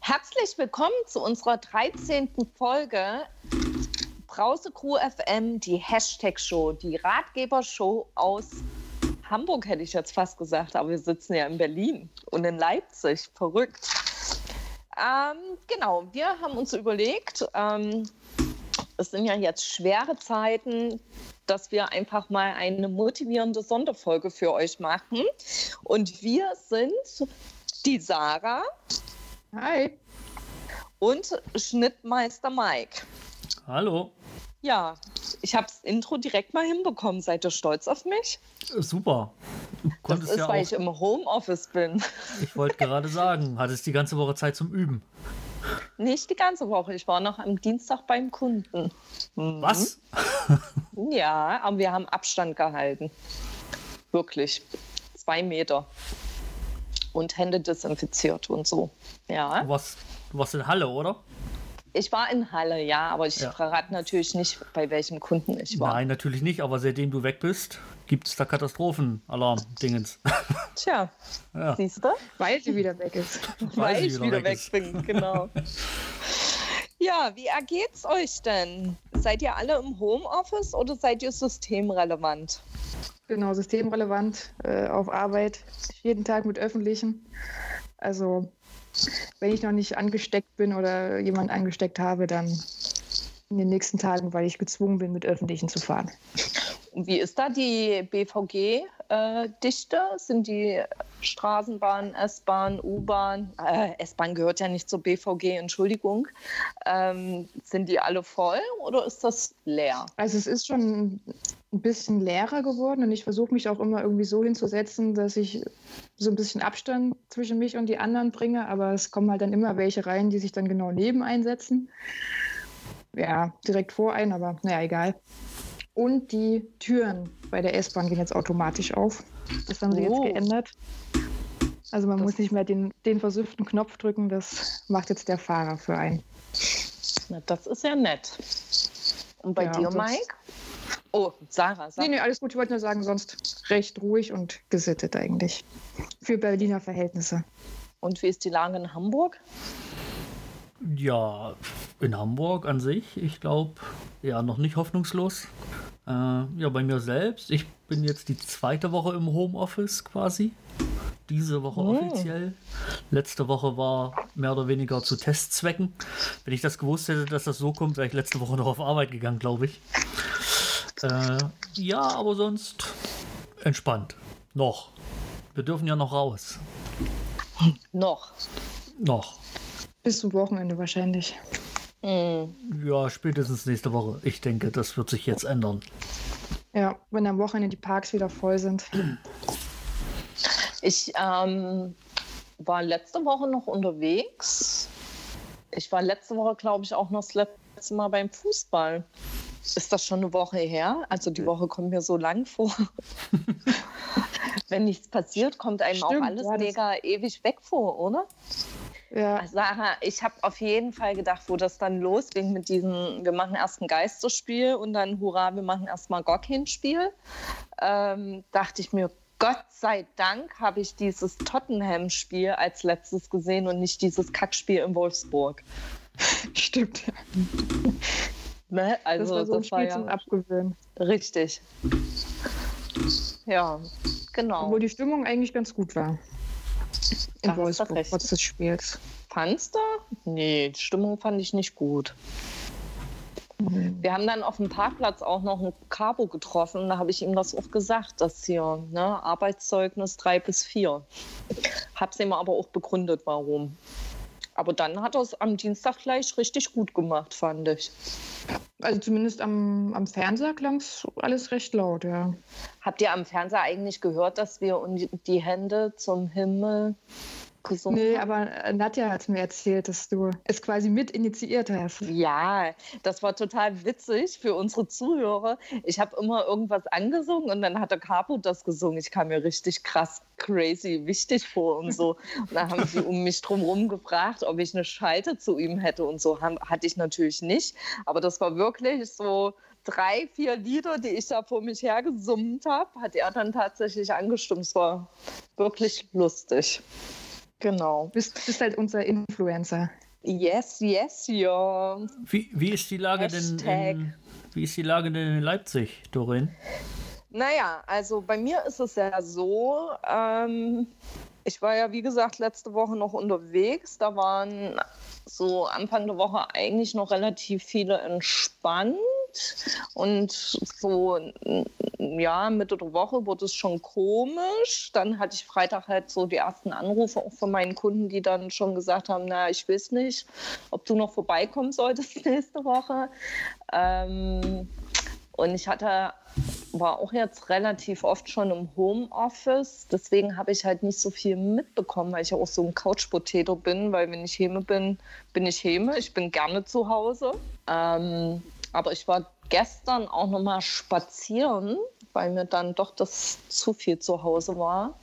Herzlich willkommen zu unserer 13. Folge Brause Crew FM, die Hashtag-Show, die Ratgeber-Show aus Hamburg, hätte ich jetzt fast gesagt, aber wir sitzen ja in Berlin und in Leipzig. Verrückt. Ähm, genau, wir haben uns überlegt, ähm, es sind ja jetzt schwere Zeiten, dass wir einfach mal eine motivierende Sonderfolge für euch machen. Und wir sind die Sarah. Hi. Und Schnittmeister Mike. Hallo. Ja, ich habe das Intro direkt mal hinbekommen. Seid ihr stolz auf mich? Super. Du das ist, ja weil ich im Homeoffice bin. Ich wollte gerade sagen, hattest die ganze Woche Zeit zum Üben. Nicht die ganze Woche. Ich war noch am Dienstag beim Kunden. Mhm. Was? ja, aber wir haben Abstand gehalten. Wirklich. Zwei Meter. Und Hände desinfiziert und so. Ja. Du warst, du warst in Halle, oder? Ich war in Halle, ja, aber ich ja. verrate natürlich nicht, bei welchem Kunden ich war. Nein, natürlich nicht, aber seitdem du weg bist, gibt es da Katastrophenalarm-Dingens. Tja, ja. siehst du? Weil sie wieder weg ist. Weil, Weil ich wieder, weg, weg bin, genau. ja, wie ergeht's euch denn? Seid ihr alle im Homeoffice oder seid ihr systemrelevant? Genau, systemrelevant äh, auf Arbeit, jeden Tag mit Öffentlichen. Also wenn ich noch nicht angesteckt bin oder jemand angesteckt habe, dann in den nächsten Tagen, weil ich gezwungen bin, mit Öffentlichen zu fahren. Wie ist da die BVG-Dichte? Äh, Sind die Straßenbahn, S-Bahn, U-Bahn, äh, S-Bahn gehört ja nicht zur BVG, Entschuldigung. Ähm, sind die alle voll oder ist das leer? Also es ist schon ein bisschen leerer geworden und ich versuche mich auch immer irgendwie so hinzusetzen, dass ich so ein bisschen Abstand zwischen mich und die anderen bringe, aber es kommen halt dann immer welche rein, die sich dann genau neben einsetzen. Ja, direkt vor ein, aber naja, egal. Und die Türen bei der S-Bahn gehen jetzt automatisch auf. Das haben sie oh. jetzt geändert. Also man das muss nicht mehr den, den versüfften Knopf drücken, das macht jetzt der Fahrer für einen. Na, das ist ja nett. Und bei ja, dir, Mike? Oh, Sarah. Sag. Nee, nee, alles gut. Ich wollte nur sagen, sonst recht ruhig und gesittet eigentlich. Für Berliner Verhältnisse. Und wie ist die Lage in Hamburg? Ja, in Hamburg an sich, ich glaube, ja, noch nicht hoffnungslos. Äh, ja, bei mir selbst, ich bin jetzt die zweite Woche im Homeoffice quasi. Diese Woche oh. offiziell. Letzte Woche war mehr oder weniger zu Testzwecken. Wenn ich das gewusst hätte, dass das so kommt, wäre ich letzte Woche noch auf Arbeit gegangen, glaube ich. Äh, ja, aber sonst entspannt. Noch. Wir dürfen ja noch raus. Noch. Noch. Bis zum Wochenende wahrscheinlich. Mhm. Ja, spätestens nächste Woche. Ich denke, das wird sich jetzt ändern. Ja, wenn am Wochenende die Parks wieder voll sind. Ich ähm, war letzte Woche noch unterwegs. Ich war letzte Woche, glaube ich, auch noch das letzte Mal beim Fußball. Ist das schon eine Woche her? Also die Woche kommt mir so lang vor. Wenn nichts passiert, kommt einem Stimmt, auch alles ja, mega ewig weg vor, oder? Ja. Sarah, ich habe auf jeden Fall gedacht, wo das dann losging mit diesem, wir machen erst ein Geisterspiel und dann, hurra, wir machen erst mal Gockin-Spiel, ähm, dachte ich mir, Gott sei Dank habe ich dieses Tottenham-Spiel als letztes gesehen und nicht dieses Kackspiel in Wolfsburg. Stimmt. Ne? Also, das war so ein das Spiel ja zum Abgewöhnen. Richtig. Ja, genau. Obwohl die Stimmung eigentlich ganz gut war. In Wolfsburg, trotz des Spiels. Fandst du? Nee, die Stimmung fand ich nicht gut. Mhm. Wir haben dann auf dem Parkplatz auch noch ein Cabo getroffen. Da habe ich ihm das auch gesagt, dass hier ne, Arbeitszeugnis 3 bis 4. Habe es ihm aber auch begründet, warum. Aber dann hat er es am Dienstag gleich richtig gut gemacht, fand ich. Also zumindest am, am Fernseher klang es alles recht laut, ja. Habt ihr am Fernseher eigentlich gehört, dass wir die Hände zum Himmel gesungen Nee, aber äh, Nadja hat mir erzählt, dass du es quasi mit initiiert hast. Ja, das war total witzig für unsere Zuhörer. Ich habe immer irgendwas angesungen und dann hat der Capo das gesungen. Ich kam mir richtig krass, crazy, wichtig vor und so. Und da haben sie um mich drumherum gefragt, ob ich eine Schalte zu ihm hätte und so. Hatte ich natürlich nicht. Aber das war wirklich so drei, vier Lieder, die ich da vor mich hergesummt habe, hat er dann tatsächlich angestimmt. Es war wirklich lustig. Genau. Du bist, bist halt unser Influencer. Yes, yes, ja. Wie, wie ist die Lage Hashtag. denn in, wie ist die Lage denn in Leipzig, Dorin? Naja, also bei mir ist es ja so, ähm, ich war ja wie gesagt letzte Woche noch unterwegs. Da waren so Anfang der Woche eigentlich noch relativ viele entspannt. Und so, ja, Mitte der Woche wurde es schon komisch. Dann hatte ich Freitag halt so die ersten Anrufe auch von meinen Kunden, die dann schon gesagt haben, na, ich weiß nicht, ob du noch vorbeikommen solltest nächste Woche. Ähm, und ich hatte, war auch jetzt relativ oft schon im Homeoffice. Deswegen habe ich halt nicht so viel mitbekommen, weil ich ja auch so ein Couch-Potato bin. Weil wenn ich Heme bin, bin ich Heme. Ich bin gerne zu Hause. Ähm, aber ich war gestern auch noch mal spazieren, weil mir dann doch das zu viel zu Hause war.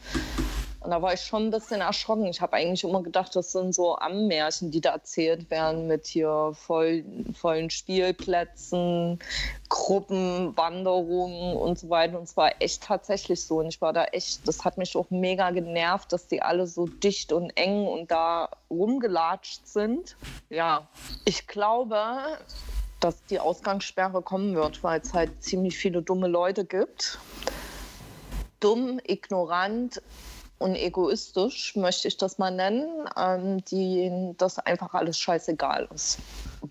Und da war ich schon ein bisschen erschrocken. Ich habe eigentlich immer gedacht, das sind so Ammärchen, die da erzählt werden mit hier voll, vollen Spielplätzen, Gruppenwanderungen und so weiter. Und es war echt tatsächlich so. Und ich war da echt, das hat mich auch mega genervt, dass die alle so dicht und eng und da rumgelatscht sind. Ja, ich glaube, dass die Ausgangssperre kommen wird, weil es halt ziemlich viele dumme Leute gibt. Dumm, ignorant und egoistisch, möchte ich das mal nennen, ähm, die das einfach alles scheißegal ist.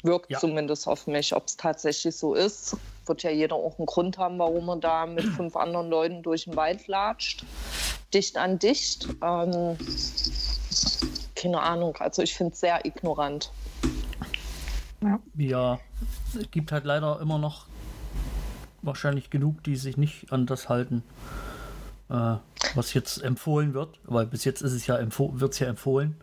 Wirkt ja. zumindest auf mich. Ob es tatsächlich so ist, wird ja jeder auch einen Grund haben, warum er da mit fünf anderen Leuten durch den Wald latscht. Dicht an dicht. Ähm, keine Ahnung. Also ich finde es sehr ignorant. Ja. ja, es gibt halt leider immer noch wahrscheinlich genug, die sich nicht an das halten, äh, was jetzt empfohlen wird, weil bis jetzt ist es ja wird es ja empfohlen.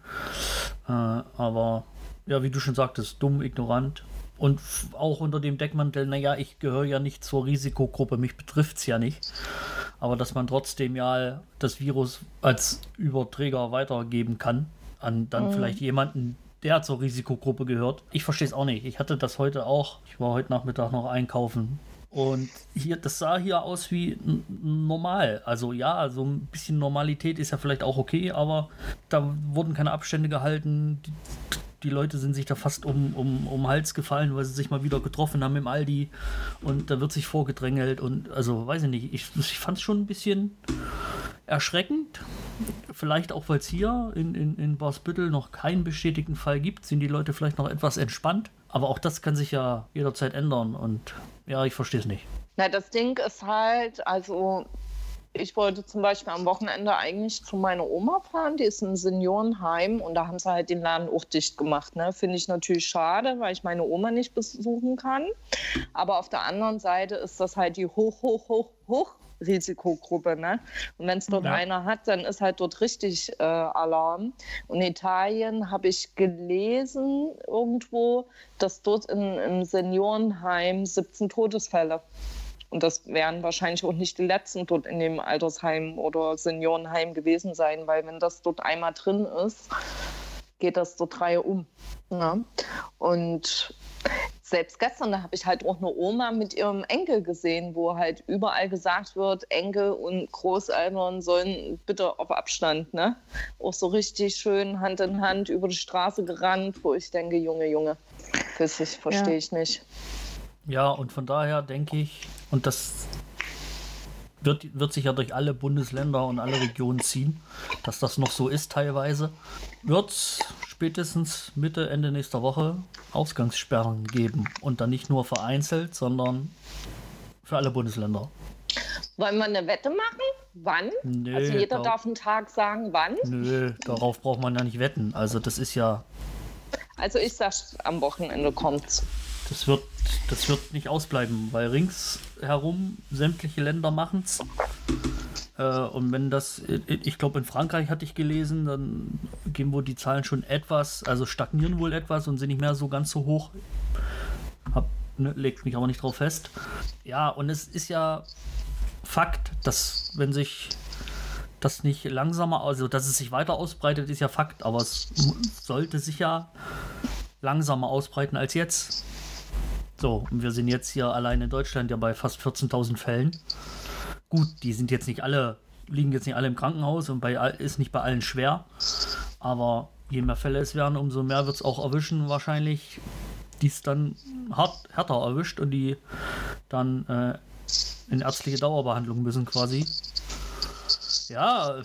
Äh, aber ja, wie du schon sagtest, dumm, ignorant und auch unter dem Deckmantel, naja, ich gehöre ja nicht zur Risikogruppe, mich betrifft es ja nicht. Aber dass man trotzdem ja das Virus als Überträger weitergeben kann an dann mhm. vielleicht jemanden, der zur Risikogruppe gehört. Ich verstehe es auch nicht. Ich hatte das heute auch. Ich war heute Nachmittag noch einkaufen. Und hier, das sah hier aus wie normal. Also ja, so ein bisschen Normalität ist ja vielleicht auch okay, aber da wurden keine Abstände gehalten. Die, die Leute sind sich da fast um, um, um Hals gefallen, weil sie sich mal wieder getroffen haben im Aldi und da wird sich vorgedrängelt und also weiß ich nicht, ich, ich fand es schon ein bisschen erschreckend. Vielleicht auch, weil es hier in, in, in Barsbüttel noch keinen bestätigten Fall gibt, sind die Leute vielleicht noch etwas entspannt. Aber auch das kann sich ja jederzeit ändern und ja, ich verstehe es nicht. Na, das Ding ist halt, also ich wollte zum Beispiel am Wochenende eigentlich zu meiner Oma fahren, die ist im Seniorenheim und da haben sie halt den Laden auch dicht gemacht. Ne? Finde ich natürlich schade, weil ich meine Oma nicht besuchen kann. Aber auf der anderen Seite ist das halt die hoch, hoch, hoch, hoch Risikogruppe. Ne? Und wenn es dort ja. einer hat, dann ist halt dort richtig äh, Alarm. Und in Italien habe ich gelesen irgendwo, dass dort in, im Seniorenheim 17 Todesfälle. Und das werden wahrscheinlich auch nicht die letzten dort in dem Altersheim oder Seniorenheim gewesen sein, weil wenn das dort einmal drin ist, geht das dort drei um. Ne? Und selbst gestern, da habe ich halt auch eine Oma mit ihrem Enkel gesehen, wo halt überall gesagt wird, Enkel und Großeltern sollen bitte auf Abstand, ne? Auch so richtig schön Hand in Hand über die Straße gerannt, wo ich denke, Junge, Junge, das verstehe ja. ich nicht. Ja, und von daher denke ich, und das wird, wird sich ja durch alle Bundesländer und alle Regionen ziehen, dass das noch so ist teilweise, wird spätestens Mitte, Ende nächster Woche Ausgangssperren geben. Und dann nicht nur vereinzelt, sondern für alle Bundesländer. Wollen wir eine Wette machen? Wann? Nee, also jeder da, darf einen Tag sagen, wann? Nö, darauf braucht man ja nicht wetten. Also das ist ja. Also ich sag, am Wochenende kommt's. Das wird, das wird nicht ausbleiben, weil ringsherum sämtliche Länder machen's. Äh, Äh, und wenn das, ich glaube, in Frankreich hatte ich gelesen, dann gehen wohl die Zahlen schon etwas, also stagnieren wohl etwas und sind nicht mehr so ganz so hoch. Hab, ne, legt mich aber nicht drauf fest. Ja, und es ist ja Fakt, dass wenn sich das nicht langsamer, also dass es sich weiter ausbreitet, ist ja Fakt, aber es sollte sich ja langsamer ausbreiten als jetzt. So, und wir sind jetzt hier allein in Deutschland ja bei fast 14.000 Fällen. Gut, die sind jetzt nicht alle, liegen jetzt nicht alle im Krankenhaus und bei ist nicht bei allen schwer. Aber je mehr Fälle es werden, umso mehr wird es auch erwischen, wahrscheinlich, die es dann hart, härter erwischt und die dann äh, in ärztliche Dauerbehandlung müssen quasi. Ja,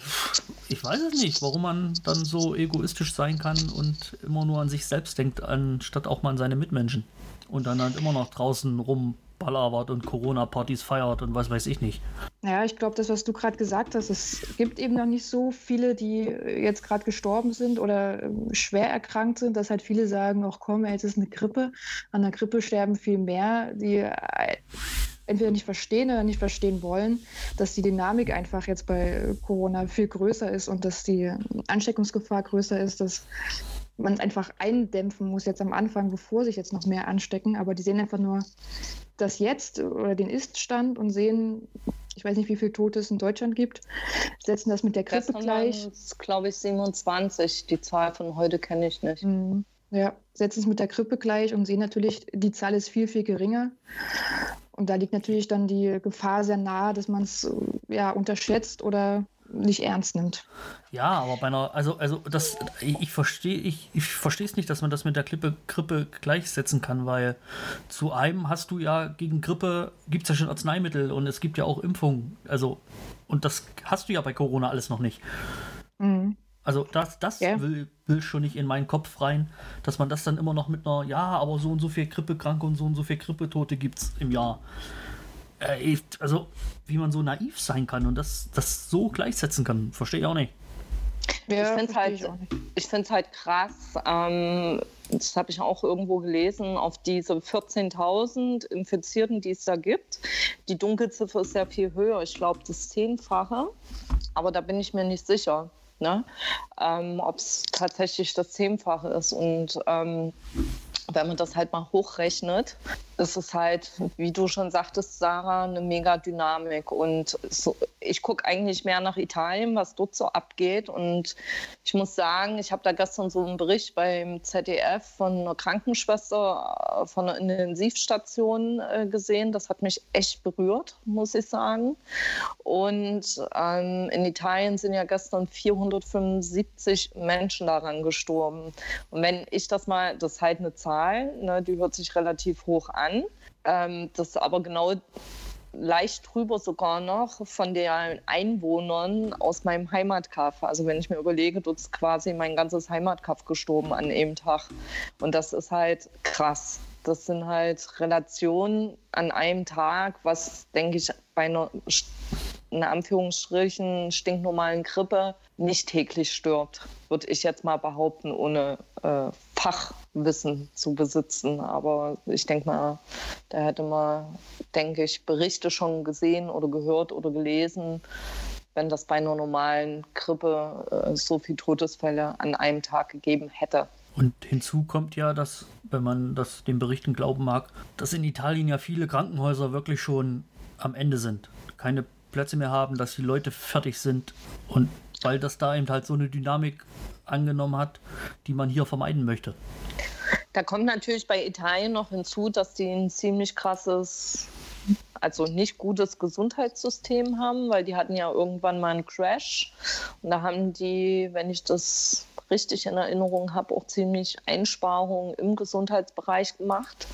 ich weiß es nicht, warum man dann so egoistisch sein kann und immer nur an sich selbst denkt, anstatt auch mal an seine Mitmenschen. Und dann halt immer noch draußen rumballert und Corona-Partys feiert und was weiß ich nicht. Ja, ich glaube, das, was du gerade gesagt hast, es gibt eben noch nicht so viele, die jetzt gerade gestorben sind oder ähm, schwer erkrankt sind, dass halt viele sagen, ach komm, jetzt ist eine Grippe. An der Grippe sterben viel mehr, die äh, entweder nicht verstehen oder nicht verstehen wollen, dass die Dynamik einfach jetzt bei Corona viel größer ist und dass die Ansteckungsgefahr größer ist, dass man einfach eindämpfen muss jetzt am Anfang, bevor sich jetzt noch mehr anstecken. Aber die sehen einfach nur das Jetzt oder den Ist-Stand und sehen, ich weiß nicht, wie viele Tote es in Deutschland gibt, setzen das mit der Grippe Gestern gleich. glaube ich, 27. Die Zahl von heute kenne ich nicht. Mhm. Ja, setzen es mit der Grippe gleich und sehen natürlich, die Zahl ist viel, viel geringer. Und da liegt natürlich dann die Gefahr sehr nahe, dass man es ja, unterschätzt oder nicht ernst nimmt. Ja, aber bei einer, also, also das, ich verstehe, ich, ich verstehe es nicht, dass man das mit der Grippe, Grippe gleichsetzen kann, weil zu einem hast du ja gegen Grippe, gibt es ja schon Arzneimittel und es gibt ja auch Impfungen. Also, und das hast du ja bei Corona alles noch nicht. Mhm. Also das, das yeah. will, will schon nicht in meinen Kopf rein, dass man das dann immer noch mit einer, ja, aber so und so viel Grippekranke und so und so viel Grippetote gibt es im Jahr. Äh, also, wie man so naiv sein kann und das, das so gleichsetzen kann, verstehe ich auch nicht. Ja, ich finde es halt, halt krass, ähm, das habe ich auch irgendwo gelesen, auf diese 14.000 Infizierten, die es da gibt. Die Dunkelziffer ist sehr viel höher, ich glaube das Zehnfache, aber da bin ich mir nicht sicher ne? ähm, ob es tatsächlich das Zehnfache ist. Und ähm, wenn man das halt mal hochrechnet, ist es halt, wie du schon sagtest, Sarah, eine mega Dynamik. Und so, ich gucke eigentlich mehr nach Italien, was dort so abgeht. Und ich muss sagen, ich habe da gestern so einen Bericht beim ZDF von einer Krankenschwester äh, von einer Intensivstation äh, gesehen. Das hat mich echt berührt, muss ich sagen. Und ähm, in Italien sind ja gestern 475 Menschen daran gestorben. Und wenn ich das mal, das ist halt eine Zahl, ne, die hört sich relativ hoch an. Ähm, das ist aber genau leicht drüber sogar noch von den Einwohnern aus meinem Heimatkaff. Also wenn ich mir überlege, dort ist quasi mein ganzes Heimatkaff gestorben an einem Tag. Und das ist halt krass. Das sind halt Relationen an einem Tag, was, denke ich, bei einer in Anführungsstrichen stinknormalen Grippe nicht täglich stirbt, würde ich jetzt mal behaupten, ohne äh, Fachwissen zu besitzen. Aber ich denke mal, da hätte man, denke ich, Berichte schon gesehen oder gehört oder gelesen, wenn das bei einer normalen Grippe äh, so viele Todesfälle an einem Tag gegeben hätte. Und hinzu kommt ja, dass, wenn man das den Berichten glauben mag, dass in Italien ja viele Krankenhäuser wirklich schon am Ende sind. Keine Plätze mehr haben, dass die Leute fertig sind und weil das da eben halt so eine Dynamik angenommen hat, die man hier vermeiden möchte. Da kommt natürlich bei Italien noch hinzu, dass die ein ziemlich krasses, also nicht gutes Gesundheitssystem haben, weil die hatten ja irgendwann mal einen Crash. Und da haben die, wenn ich das richtig in Erinnerung habe, auch ziemlich Einsparungen im Gesundheitsbereich gemacht,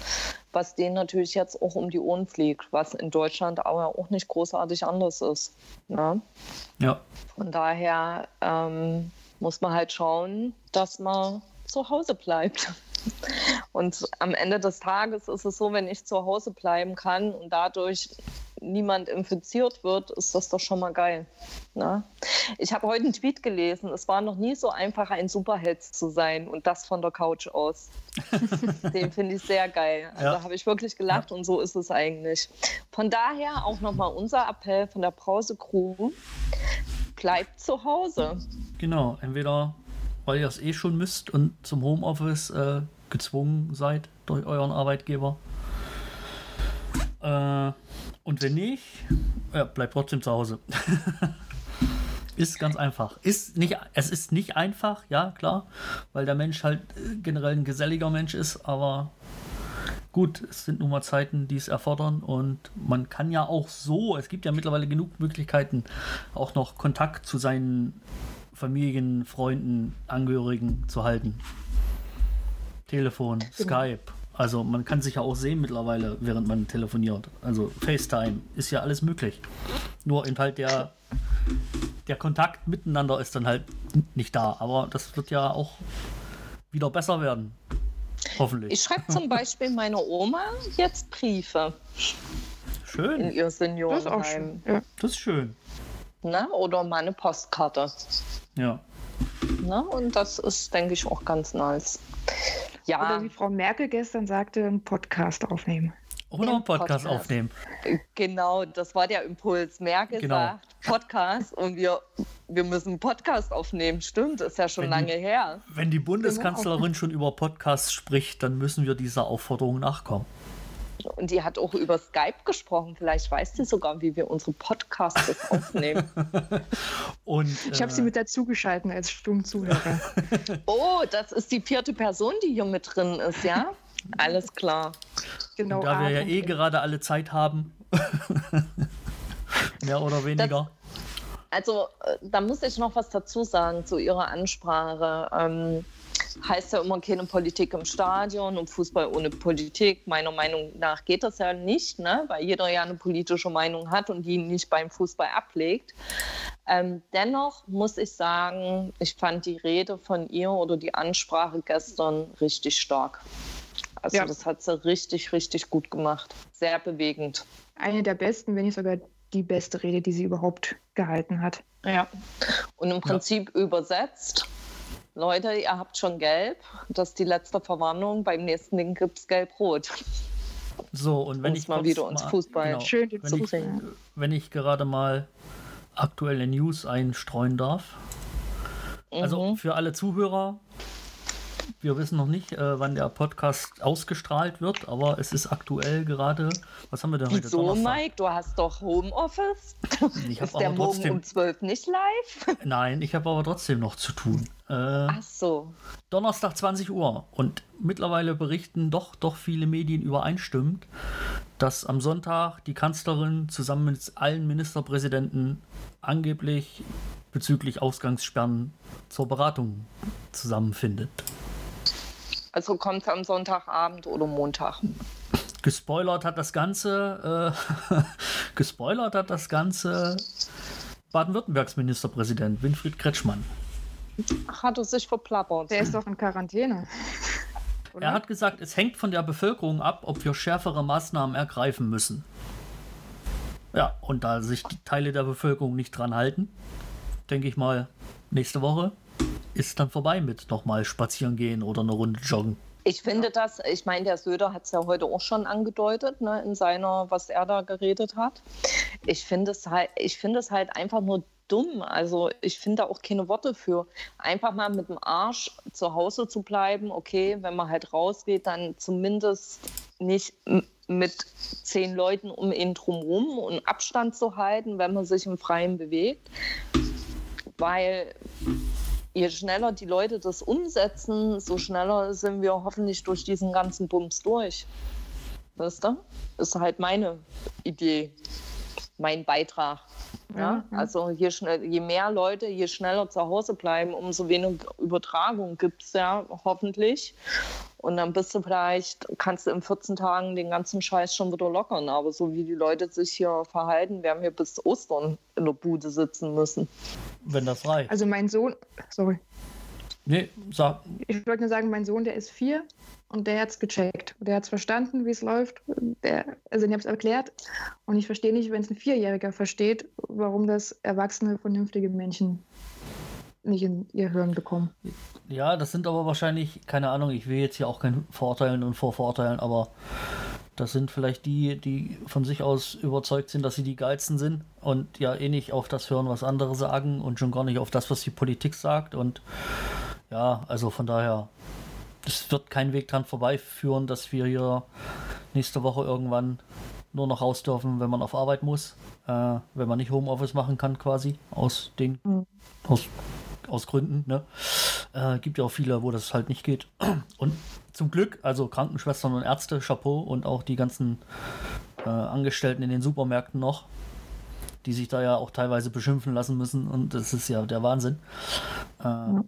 was denen natürlich jetzt auch um die Ohren fliegt, was in Deutschland aber auch nicht großartig anders ist. Ne? Ja. Von daher ähm, muss man halt schauen, dass man zu Hause bleibt. Und am Ende des Tages ist es so, wenn ich zu Hause bleiben kann und dadurch niemand infiziert wird, ist das doch schon mal geil. Ne? Ich habe heute einen Tweet gelesen. Es war noch nie so einfach, ein Superheld zu sein und das von der Couch aus. Den finde ich sehr geil. Also ja. habe ich wirklich gelacht ja. und so ist es eigentlich. Von daher auch nochmal unser Appell von der Brause Crew. Bleibt zu Hause. Genau, entweder weil ihr es eh schon müsst und zum Homeoffice äh, gezwungen seid durch euren Arbeitgeber. Äh, und wenn nicht, ja, bleibt trotzdem zu Hause. ist ganz einfach. Ist nicht, es ist nicht einfach, ja, klar, weil der Mensch halt äh, generell ein geselliger Mensch ist, aber gut, es sind nun mal Zeiten, die es erfordern und man kann ja auch so, es gibt ja mittlerweile genug Möglichkeiten, auch noch Kontakt zu seinen Familien, Freunden, Angehörigen zu halten. Telefon, genau. Skype. Also man kann sich ja auch sehen mittlerweile, während man telefoniert. Also FaceTime ist ja alles möglich. Nur in halt der, der Kontakt miteinander ist dann halt nicht da. Aber das wird ja auch wieder besser werden. Hoffentlich. Ich schreibe zum Beispiel meiner Oma jetzt Briefe. Schön. In ihr Seniorenheim. Das ist, schön. Ja. Das ist schön. Na, oder meine Postkarte. Ja. Na, und das ist, denke ich, auch ganz nice. Ja. Oder wie Frau Merkel gestern sagte, einen Podcast aufnehmen. Oder einen Podcast, Podcast, aufnehmen. Genau, das war der Impuls. Merkel genau. sagt Podcast und wir, wir müssen einen Podcast aufnehmen. Stimmt, ist ja schon wenn lange die, her. Wenn die Bundeskanzlerin schon über Podcasts spricht, dann müssen wir dieser Aufforderung nachkommen. Und die hat auch über Skype gesprochen. Vielleicht weiß sie sogar, wie wir unsere Podcasts aufnehmen. Und, ich habe äh, sie mit dazugeschalten als Stummzuhörer. oh, das ist die vierte Person, die hier mit drin ist, ja? Alles klar. Genau. Und da wir ja eh gerade alle Zeit haben, mehr oder weniger. Das, also, äh, da muss ich noch was dazu sagen zu Ihrer Ansprache. Ähm, heißt ja immer keine Politik im Stadion und Fußball ohne Politik. Meiner Meinung nach geht das ja nicht, ne? weil jeder ja eine politische Meinung hat und die nicht beim Fußball ablegt. Ähm, dennoch muss ich sagen, ich fand die Rede von ihr oder die Ansprache gestern richtig stark. Also ja. das hat sie richtig, richtig gut gemacht. Sehr bewegend. Eine der besten, wenn nicht sogar die beste Rede, die sie überhaupt gehalten hat. Ja. Und im Prinzip ja. übersetzt Leute, ihr habt schon gelb. Das ist die letzte Verwarnung. Beim nächsten Ding gibt es gelb-rot. So, und wenn ich mal wieder ins Fußball genau, schön wenn ich, wenn ich gerade mal aktuelle News einstreuen darf. Also mhm. für alle Zuhörer, wir wissen noch nicht, äh, wann der Podcast ausgestrahlt wird, aber es ist aktuell gerade. Was haben wir denn heute? Wieso, Mike? Du hast doch Homeoffice. Ich ist der morgen um 12 nicht live? Nein, ich habe aber trotzdem noch zu tun. Äh, Ach so. Donnerstag 20 Uhr. Und mittlerweile berichten doch, doch viele Medien übereinstimmend, dass am Sonntag die Kanzlerin zusammen mit allen Ministerpräsidenten angeblich bezüglich Ausgangssperren zur Beratung zusammenfindet. Also kommt es am Sonntagabend oder Montag. Gespoilert hat das Ganze, äh, gespoilert hat das Ganze Baden-Württembergs Ministerpräsident Winfried Kretschmann. Ach, hat er sich verplappert. Der ist doch in Quarantäne. Oder? Er hat gesagt, es hängt von der Bevölkerung ab, ob wir schärfere Maßnahmen ergreifen müssen. Ja, und da sich die Teile der Bevölkerung nicht dran halten, denke ich mal, nächste Woche ist dann vorbei mit nochmal spazieren gehen oder eine Runde joggen. Ich finde das, ich meine, der Söder hat es ja heute auch schon angedeutet, ne, in seiner, was er da geredet hat. Ich finde es halt, ich finde es halt einfach nur dumm. Also ich finde da auch keine Worte für. Einfach mal mit dem Arsch zu Hause zu bleiben, okay, wenn man halt rausgeht, dann zumindest nicht mit zehn Leuten um ihn drumherum und Abstand zu halten, wenn man sich im Freien bewegt. Weil je schneller die Leute das umsetzen, so schneller sind wir hoffentlich durch diesen ganzen Bums durch. Weißt du? Ist halt meine Idee, mein Beitrag. Ja? ja. Also je, schnell, je mehr Leute, je schneller zu Hause bleiben, umso weniger Übertragung gibt es ja hoffentlich. Und dann bist du vielleicht, kannst du in 14 Tagen den ganzen Scheiß schon wieder lockern. Aber so wie die Leute sich hier verhalten, werden wir bis Ostern in der Bude sitzen müssen. Wenn das reicht. Also mein Sohn, sorry. Nee, sag. Ich wollte nur sagen, mein Sohn, der ist vier und der hat es gecheckt. Der hat es verstanden, wie es läuft. Der, also ich habe es erklärt und ich verstehe nicht, wenn es ein Vierjähriger versteht, warum das erwachsene, vernünftige Menschen nicht in ihr Hirn bekommen. Ja, das sind aber wahrscheinlich, keine Ahnung, ich will jetzt hier auch kein Vorteilen und Vorvorteilen, aber das sind vielleicht die, die von sich aus überzeugt sind, dass sie die geilsten sind und ja eh nicht auf das hören, was andere sagen und schon gar nicht auf das, was die Politik sagt. Und ja, also von daher, es wird kein Weg dran vorbeiführen, dass wir hier nächste Woche irgendwann nur noch raus dürfen, wenn man auf Arbeit muss, äh, wenn man nicht Homeoffice machen kann quasi, aus den, mhm. aus, aus Gründen, ne? Äh, gibt ja auch viele, wo das halt nicht geht. Und zum Glück, also Krankenschwestern und Ärzte, Chapeau und auch die ganzen äh, Angestellten in den Supermärkten noch, die sich da ja auch teilweise beschimpfen lassen müssen und das ist ja der Wahnsinn. Äh, ja.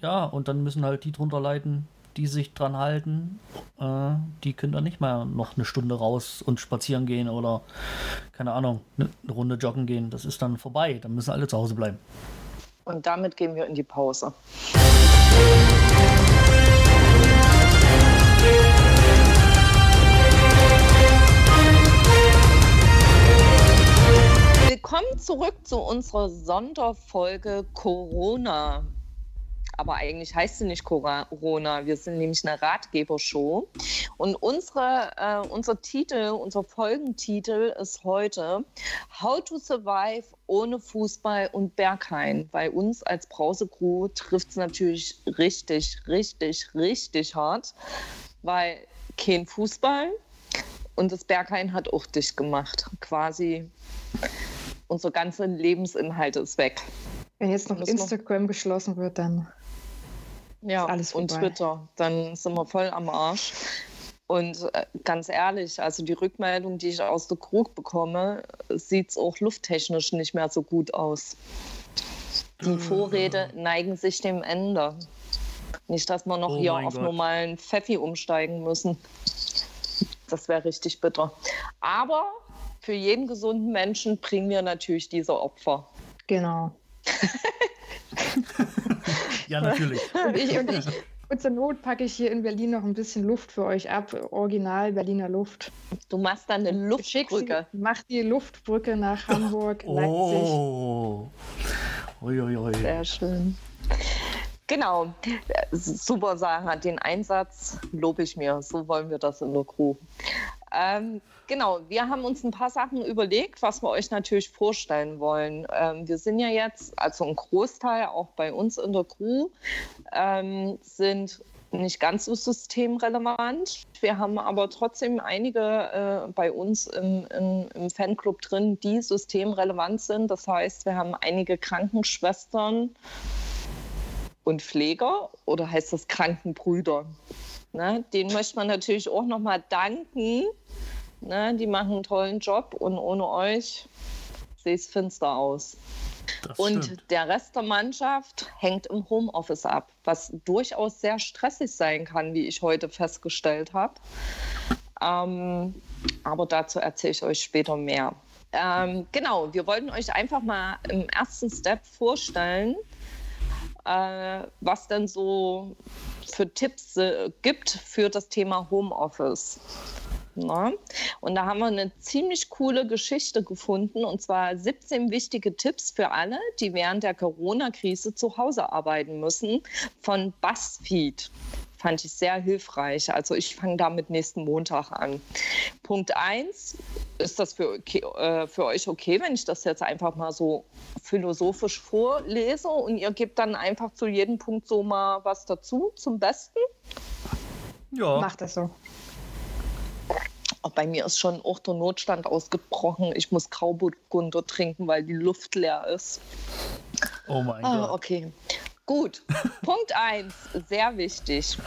ja, und dann müssen halt die drunter leiden, die sich dran halten. Äh, die können dann nicht mehr noch eine Stunde raus und spazieren gehen oder keine Ahnung, eine Runde joggen gehen. Das ist dann vorbei. Dann müssen alle zu Hause bleiben. Und damit gehen wir in die Pause. Willkommen zurück zu unserer Sonderfolge Corona aber eigentlich heißt sie nicht Corona. Wir sind nämlich eine Ratgebershow. Und unsere, äh, unser Titel, unser Folgentitel ist heute How to Survive ohne Fußball und Berghain. Bei uns als Brause-Crew trifft es natürlich richtig, richtig, richtig hart, weil kein Fußball und das Berghain hat auch dicht gemacht. Quasi unser ganzer Lebensinhalt ist weg. Wenn jetzt noch Instagram geschlossen wird, dann ja, alles und Twitter. Dann sind wir voll am Arsch. Und äh, ganz ehrlich, also die Rückmeldung, die ich aus der Krug bekomme, sieht es auch lufttechnisch nicht mehr so gut aus. Die mhm. Vorräte neigen sich dem Ende. Nicht, dass wir noch oh hier auf Gott. normalen Pfeffi umsteigen müssen. Das wäre richtig bitter. Aber für jeden gesunden Menschen bringen wir natürlich diese Opfer. Genau. ja, natürlich. Und ich, und ich, und zur Not packe ich hier in Berlin noch ein bisschen Luft für euch ab. Original Berliner Luft. Du machst dann eine Luftbrücke. Mach die Luftbrücke nach Hamburg, oh. Leipzig. Oh. Uiuiui. Sehr schön. Genau. Super, Sarah. Den Einsatz lobe ich mir. So wollen wir das in der Crew. Ähm, genau, wir haben uns ein paar Sachen überlegt, was wir euch natürlich vorstellen wollen. Ähm, wir sind ja jetzt, also ein Großteil auch bei uns in der Crew, ähm, sind nicht ganz so systemrelevant. Wir haben aber trotzdem einige äh, bei uns im, im, im, Fanclub drin, die systemrelevant sind. Das heißt, wir haben einige Krankenschwestern und Pfleger oder heißt das Krankenbrüder? Ne? Den möchte man natürlich auch nochmal danken, Ne? Die machen einen tollen Job und ohne euch sieht es finster aus. Das und stimmt. der Rest der Mannschaft hängt im Homeoffice ab, was durchaus sehr stressig sein kann, wie ich heute festgestellt habe. Ähm, aber dazu erzähle ich euch später mehr. Ähm, genau, wir wollten euch einfach mal im ersten Step vorstellen, äh, was denn so für Tipps äh, gibt für das Thema Homeoffice. Ne? Und da haben wir eine ziemlich coole Geschichte gefunden, und zwar 17 wichtige Tipps für alle, die während der Corona-Krise zu Hause arbeiten müssen, von BuzzFeed. Fand ich sehr hilfreich. Also ich fange damit nächsten Montag an. Punkt 1, ist das für, okay, äh, für euch okay, wenn ich das jetzt einfach mal so philosophisch vorlese und ihr gebt dann einfach zu jedem Punkt so mal was dazu zum Besten? Ja. Macht das so. Bei mir ist schon auch der Notstand ausgebrochen. Ich muss Grauburgunder trinken, weil die Luft leer ist. Oh mein ah, Gott. Okay. Gut. Punkt 1, sehr wichtig.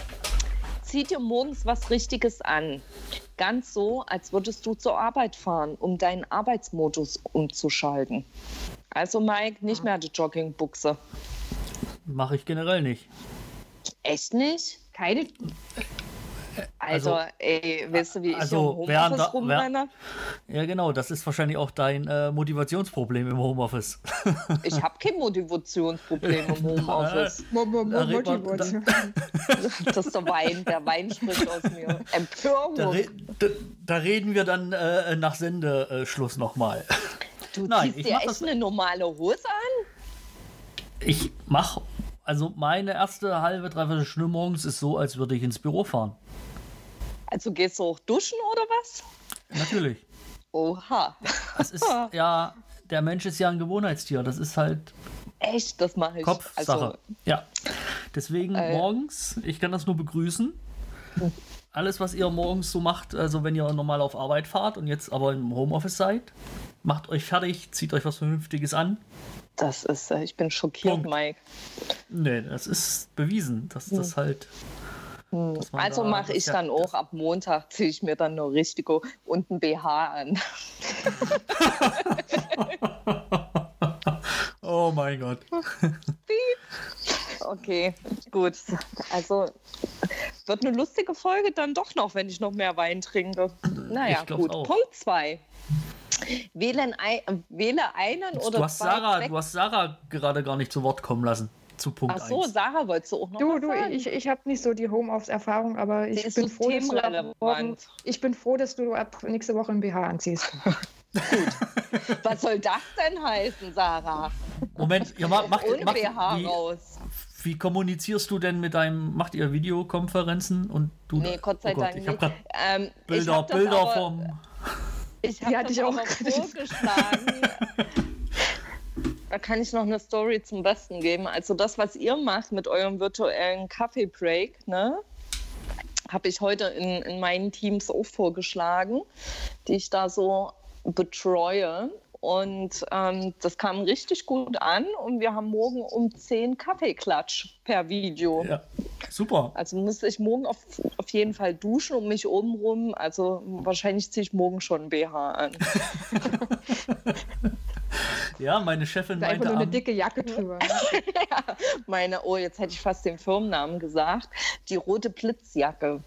Zieh dir morgens was Richtiges an. Ganz so, als würdest du zur Arbeit fahren, um deinen Arbeitsmodus umzuschalten. Also, Mike, nicht mehr die Joggingbuchse. Mache ich generell nicht. Echt nicht? Keine. Also, Also- ey, weißt du, wie ich also, im Homeoffice da- rumrenne? Ja, genau, das ist wahrscheinlich auch dein äh, Motivationsproblem im Homeoffice. Ich habe kein Motivationsproblem im Homeoffice. Da Motivation. Das ist der Wein, der Wein spricht aus mir. Da, Empörung. re da, da reden wir dann äh, nach Sendeschluss nochmal. Du Nein, ziehst dir echt das- eine normale Hose an? Ich mache, also meine erste halbe, dreiviertel Stunde morgens ist so, als würde ich ins Büro fahren. Also gehst du auch duschen oder was? Natürlich. Oha. Das ist ja, der Mensch ist ja ein Gewohnheitstier. Das ist halt Echt, das mache ich. Kopfsache. Also, ja. Deswegen Äh. morgens, ich kann das nur begrüßen. Alles, was ihr morgens so macht, also wenn ihr normal auf Arbeit fahrt und jetzt aber im Homeoffice seid, macht euch fertig, zieht euch was Vernünftiges an. das ist, äh, ich bin schockiert, Punkt. Mike. Nee, das ist bewiesen, dass das halt. Also da- mache ich ja- dann auch ab Montag, ziehe ich mir dann eine richtige und ein BH an. Oh mein Gott. Okay, gut. Also wird eine lustige Folge dann doch noch, wenn ich noch mehr Wein trinke. Naja, gut. auch. Punkt zwei. Wählen ein, wähle einen oder Du hast, zwei Sarah, Zweck- du hast Sarah gerade gar nicht zu Wort kommen lassen. Zu Punkt Ach so, 1. Sarah, wolltest du auch noch Du, was du, sagen? ich, ich habe nicht so die Homeoffice-Erfahrung, aber ich bin froh, dass du ab morgen, ich bin froh, dass du ab nächste Woche ein BH anziehst. Was soll das denn heißen, Sarah? Moment, ja, ma- macht, Ohne macht, BH wie, raus. wie kommunizierst du denn mit deinem, macht ihr Videokonferenzen und du? Nee, Gott sei oh Gott, Dank ich nicht. Ähm, ich Bilder, hab das Bilder aber, vom. Ich habe hatte das ich auch vorgeschlagen. Da kann ich noch eine Story zum Besten geben. Also das, was ihr macht mit eurem virtuellen Kaffee-Break, ne? habe ich heute in, in meinen Teams auch vorgeschlagen, die ich da so betreue. Und ähm, das kam richtig gut an und wir haben morgen um 10 Kaffeeklatsch per Video. Ja, super. Also muss ich morgen auf, auf jeden Fall duschen und mich obenrum. Also wahrscheinlich ziehe ich morgen schon BH an. Ja, meine Chefin Einfach meinte nur eine dicke Jacke drüber. ne? Meine, oh, jetzt hätte ich fast den Firmennamen gesagt. Die rote Blitzjacke.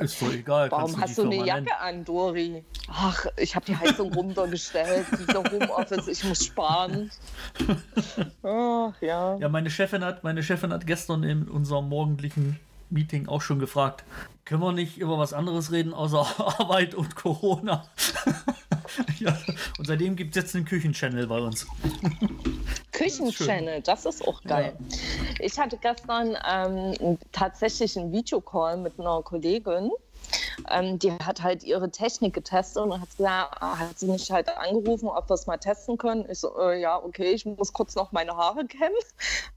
ist doch egal. Warum hast du eine Jacke nennen. an, Dori? Ach, ich habe die Heizung runtergestellt. Dieser Homeoffice, ich muss sparen. Ach, ja. Ja, meine Chefin hat, meine Chefin hat gestern in unserem morgendlichen Meeting auch schon gefragt, können wir nicht über was anderes reden außer Arbeit und Corona? ja, und seitdem gibt es jetzt einen Küchenchannel bei uns. Küchenchannel, das ist auch geil. Ich hatte gestern ähm, tatsächlich einen Videocall mit einer Kollegin. Ähm, die hat halt ihre Technik getestet und hat gesagt, hat sie mich halt angerufen, ob wir es mal testen können. Ich so, äh, ja, okay, ich muss kurz noch meine Haare kämmen.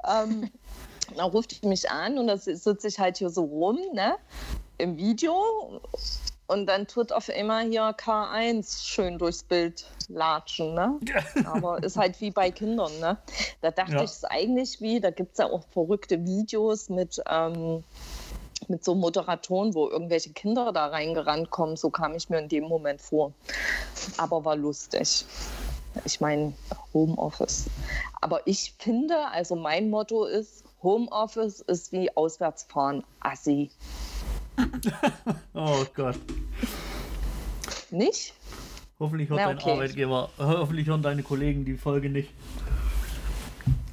Ähm, dann ruft mich an und dann sitze ich halt hier so rum, ne, im Video. Und dann tut auf einmal hier K1 schön durchs Bild latschen, ne? Aber ist halt wie bei Kindern, ne? Da dachte Ja. ich, es eigentlich wie, da gibt es ja auch verrückte Videos mit, ähm, mit so Moderatoren, wo irgendwelche Kinder da reingerannt kommen. So kam ich mir in dem Moment vor. Aber war lustig. Ich meine, Homeoffice. Aber ich finde, also mein Motto ist, Homeoffice ist wie Auswärtsfahren. Assi. Oh Gott. Nicht? Hoffentlich hört Na, dein okay. Arbeitgeber, hoffentlich hören deine Kollegen die Folge nicht.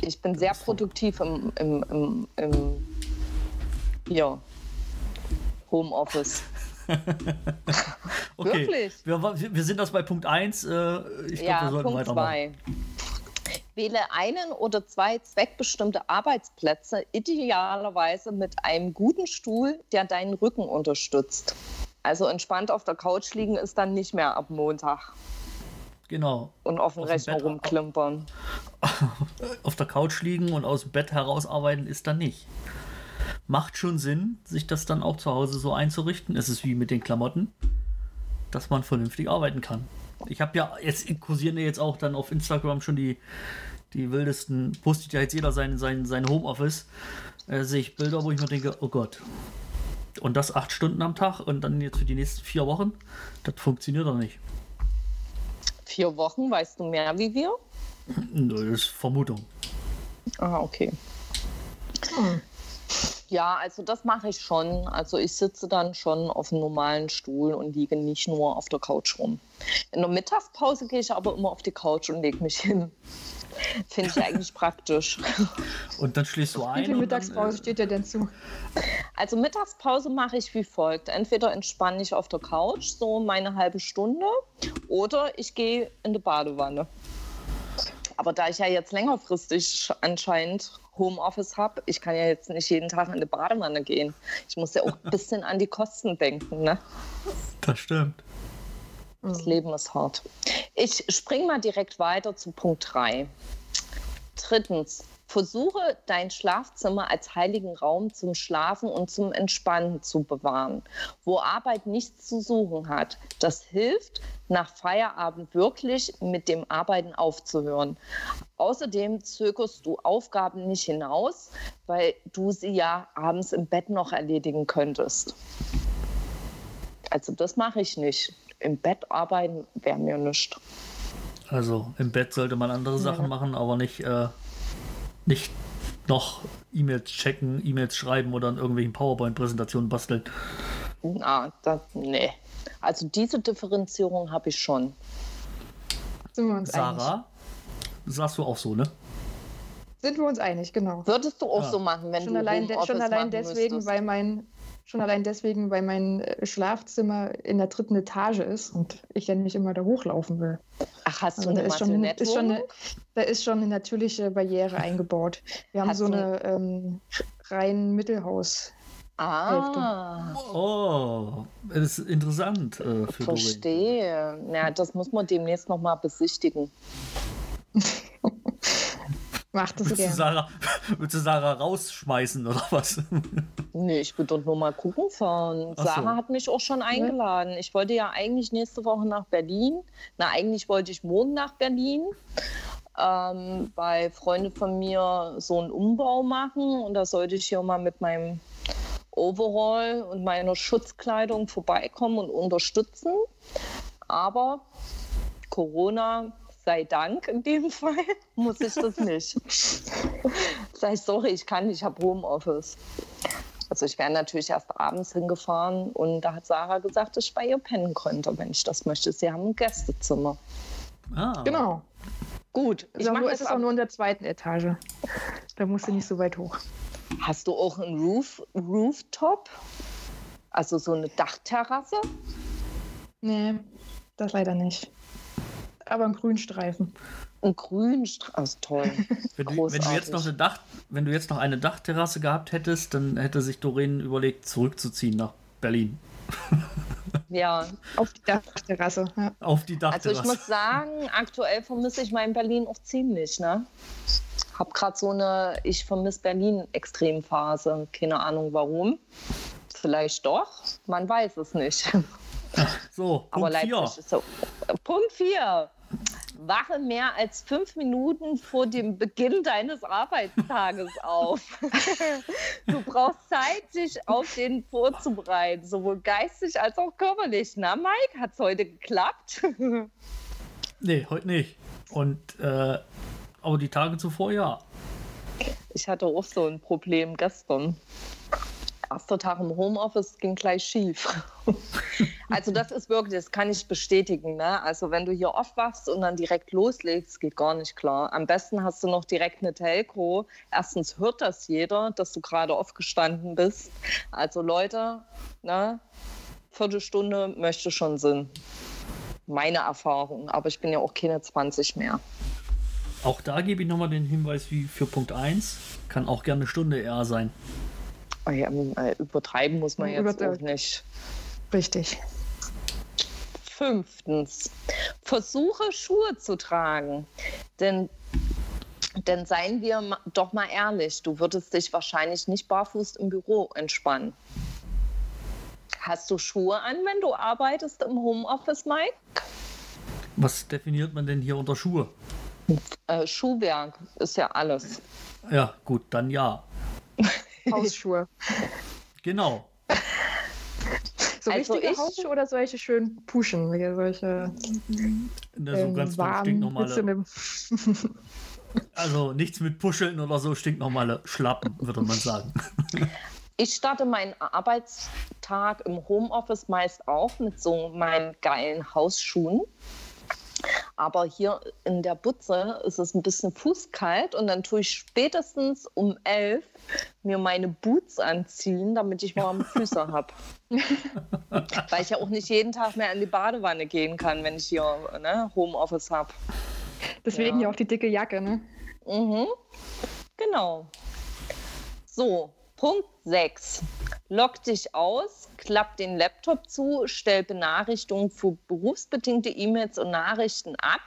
Ich bin sehr produktiv im, im, im, im ja, Homeoffice. Okay. Wirklich? Wir, wir sind das bei Punkt 1. Äh, ich glaube, ja, wir sollten Punkt weitermachen. zwei. Wähle einen oder zwei zweckbestimmte Arbeitsplätze, idealerweise mit einem guten Stuhl, der deinen Rücken unterstützt. Also entspannt auf der Couch liegen ist dann nicht mehr ab Montag Genau. und auf dem dem Rechner Bett- rumklimpern. Auf der Couch liegen und aus dem Bett herausarbeiten ist dann nicht. Macht schon Sinn, sich das dann auch zu Hause so einzurichten. Es ist wie mit den Klamotten, dass man vernünftig arbeiten kann. Ich habe ja, jetzt kursieren ja jetzt auch dann auf Instagram schon die, die wildesten, postet ja jetzt jeder sein, sein, sein Homeoffice. Äh, sehe ich Bilder, wo ich mir denke, oh Gott. Und das acht Stunden am Tag und dann jetzt für die nächsten vier Wochen, das funktioniert doch nicht. Vier Wochen, weißt du mehr wie wir? Das ist Vermutung. Ah, okay. Ja, also das mache ich schon. Also ich sitze dann schon auf einem normalen Stuhl und liege nicht nur auf der Couch rum. In der Mittagspause gehe ich aber immer auf die Couch und lege mich hin. Finde ich eigentlich praktisch. Und dann schläfst du ein. Wie viel Mittagspause dann, steht dir denn zu? Also Mittagspause mache ich wie folgt. Entweder entspanne ich auf der Couch, so meine halbe Stunde, oder ich gehe in die Badewanne. Aber da ich ja jetzt längerfristig anscheinend Homeoffice habe, ich kann ja jetzt nicht jeden Tag in die Badewanne gehen. Ich muss ja auch ein bisschen an die Kosten denken. Ne? Das stimmt. Das Leben ist hart. Ich springe mal direkt weiter zu Punkt 3. Drittens, versuche dein Schlafzimmer als heiligen Raum zum Schlafen und zum Entspannen zu bewahren, wo Arbeit nichts zu suchen hat. Das hilft, nach Feierabend wirklich mit dem Arbeiten aufzuhören. Außerdem zögerst du Aufgaben nicht hinaus, weil du sie ja abends im Bett noch erledigen könntest. Also das mache ich nicht. Im Bett arbeiten wäre mir nichts. Also im Bett sollte man andere Sachen machen, aber nicht, äh, nicht noch E-Mails checken, E-Mails schreiben oder an irgendwelchen PowerPoint-Präsentationen basteln. Na, das, nee. Also diese Differenzierung habe ich schon. Sind wir uns einig? Sarah, sagst du auch so, ne? Sind wir uns einig, genau. Würdest du auch Ja. so machen, wenn Schon du allein, schon allein machen deswegen, müsstest? weil mein schon allein deswegen, weil mein äh, Schlafzimmer in der dritten Etage ist und ich ja nicht immer da hochlaufen will. Ach, hast du Also da eine ist schon, eine, ist schon eine, da ist schon eine natürliche Barriere eingebaut. Wir haben Hast so du- eine ähm, rein Mittelhaus. Ah, Oh, das ist interessant äh, für verstehe. Ja, das muss man demnächst noch mal besichtigen. Macht das Willst du. Sarah, willst du Sarah rausschmeißen oder was? Nee, ich will dort nur mal gucken fahren. Ach so. Sarah hat mich auch schon eingeladen. Ich wollte ja eigentlich nächste Woche nach Berlin. Na, eigentlich wollte ich morgen nach Berlin, ähm, weil Freunde von mir so einen Umbau machen. Und da sollte ich hier mal mit meinem Overall und meiner Schutzkleidung vorbeikommen und unterstützen. Aber Corona sei Dank in dem Fall, muss ich das nicht. Sag ich, sorry, ich kann nicht, ich habe Homeoffice. Also ich wäre natürlich erst abends hingefahren und da hat Sarah gesagt, dass ich bei ihr pennen könnte, wenn ich das möchte. Sie haben ein Gästezimmer. Ah, Genau. Gut, Ist ich nur, das es ist auch nur in der zweiten Etage. Da musst du nicht so weit hoch. Hast du auch einen Roof, Rooftop? Also so eine Dachterrasse? Nee, das leider nicht. Aber ein Grünstreifen. Ein Grünstreifen, also toll. wenn, du, wenn, du jetzt noch eine Dach, wenn du jetzt noch eine Dachterrasse gehabt hättest, dann hätte sich Doreen überlegt, zurückzuziehen nach Berlin. Ja, Auf die Dachterrasse. Ja. Auf die also Dachterrasse. ich muss sagen, aktuell vermisse ich mein Berlin auch ziemlich, ne? Hab gerade so eine Ich vermisse Berlin Extremphase. Keine Ahnung warum. Vielleicht doch, man weiß es nicht. so, Aber Punkt Leipzig vier. ist so. Punkt 4. Wache mehr als fünf Minuten vor dem Beginn deines Arbeitstages auf. du brauchst Zeit, dich auf den vorzubereiten, sowohl geistig als auch körperlich. Na, Mike, hat es heute geklappt? Nee, heute nicht. Und, äh, aber die Tage zuvor ja. Ich hatte auch so ein Problem gestern. Erster Tag im Homeoffice ging gleich schief. Also das ist wirklich, das kann ich bestätigen. Ne? Also wenn du hier aufwachst und dann direkt loslegst, geht gar nicht klar. Am besten hast du noch direkt eine Telco. Erstens hört das jeder, dass du gerade aufgestanden bist. Also Leute, ne? Viertelstunde möchte schon Sinn. Meine Erfahrung. Aber ich bin ja auch keine 20 mehr. Auch da gebe ich nochmal den Hinweis wie für Punkt 1. Kann auch gerne eine Stunde eher sein. Oh ja, äh, übertreiben muss man jetzt auch nicht. Richtig. Fünftens, versuche Schuhe zu tragen. Denn, denn seien wir doch mal ehrlich, du würdest dich wahrscheinlich nicht barfuß im Büro entspannen. Hast du Schuhe an, wenn du arbeitest im Homeoffice, Mike? Was definiert man denn hier unter Schuhe? Äh, Schuhwerk ist ja alles. Ja, gut, dann ja. Hausschuhe. Genau. So Also richtige ich- Hausschuhe oder solche schönen Puschen? Wie Solche Ne, so ähm, ganz warm, stinknormale. blitzende- Also nichts mit Puscheln oder so, stinknormale Schlappen, würde man sagen. ich starte meinen Arbeitstag im Homeoffice meist auch mit so meinen geilen Hausschuhen. Aber hier in der Butze ist es ein bisschen fußkalt und dann tue ich spätestens um elf mir meine Boots anziehen, damit ich warme Füße habe. Weil ich ja auch nicht jeden Tag mehr in die Badewanne gehen kann, wenn ich hier ne, Homeoffice habe. Deswegen ja. ja auch die dicke Jacke, ne? Mhm. Genau. So, Punkt 6. Log dich aus, klapp den Laptop zu, stell Benachrichtigungen für berufsbedingte E-Mails und Nachrichten ab,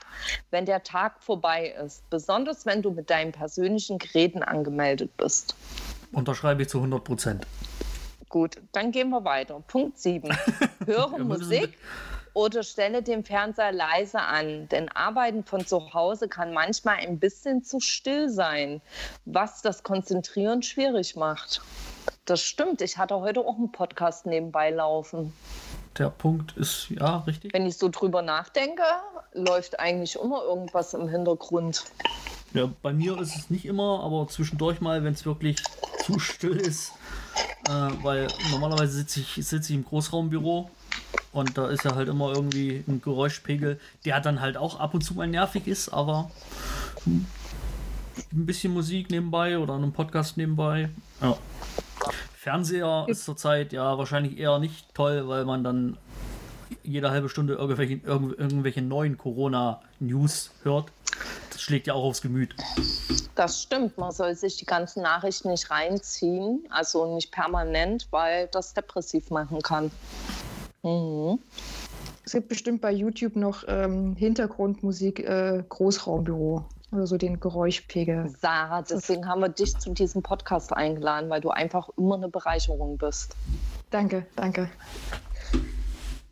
wenn der Tag vorbei ist. Besonders wenn du mit deinen persönlichen Geräten angemeldet bist. Unterschreibe ich zu 100 Prozent. Gut, dann gehen wir weiter. Punkt 7. Höre Musik oder stelle den Fernseher leise an, denn Arbeiten von zu Hause kann manchmal ein bisschen zu still sein, was das Konzentrieren schwierig macht. Das stimmt, ich hatte heute auch einen Podcast nebenbei laufen. Der Punkt ist, ja, richtig. Wenn ich so drüber nachdenke, läuft eigentlich immer irgendwas im Hintergrund. Ja, bei mir ist es nicht immer, aber zwischendurch mal, wenn es wirklich zu still ist, äh, weil normalerweise sitze ich, sitz ich im Großraumbüro und da ist ja halt immer irgendwie ein Geräuschpegel, der dann halt auch ab und zu mal nervig ist, aber ein bisschen Musik nebenbei oder einen Podcast nebenbei. Ja. Fernseher ist zurzeit ja wahrscheinlich eher nicht toll, weil man dann jede halbe Stunde irgendwelche, irgendwelche neuen Corona-News hört. Das schlägt ja auch aufs Gemüt. Das stimmt, man soll sich die ganzen Nachrichten nicht reinziehen, also nicht permanent, weil das depressiv machen kann. Mhm. Es gibt bestimmt bei YouTube noch ähm, Hintergrundmusik, äh, Großraumbüro oder so den Geräuschpegel. Sarah, deswegen haben wir dich zu diesem Podcast eingeladen, weil du einfach immer eine Bereicherung bist. Danke, danke.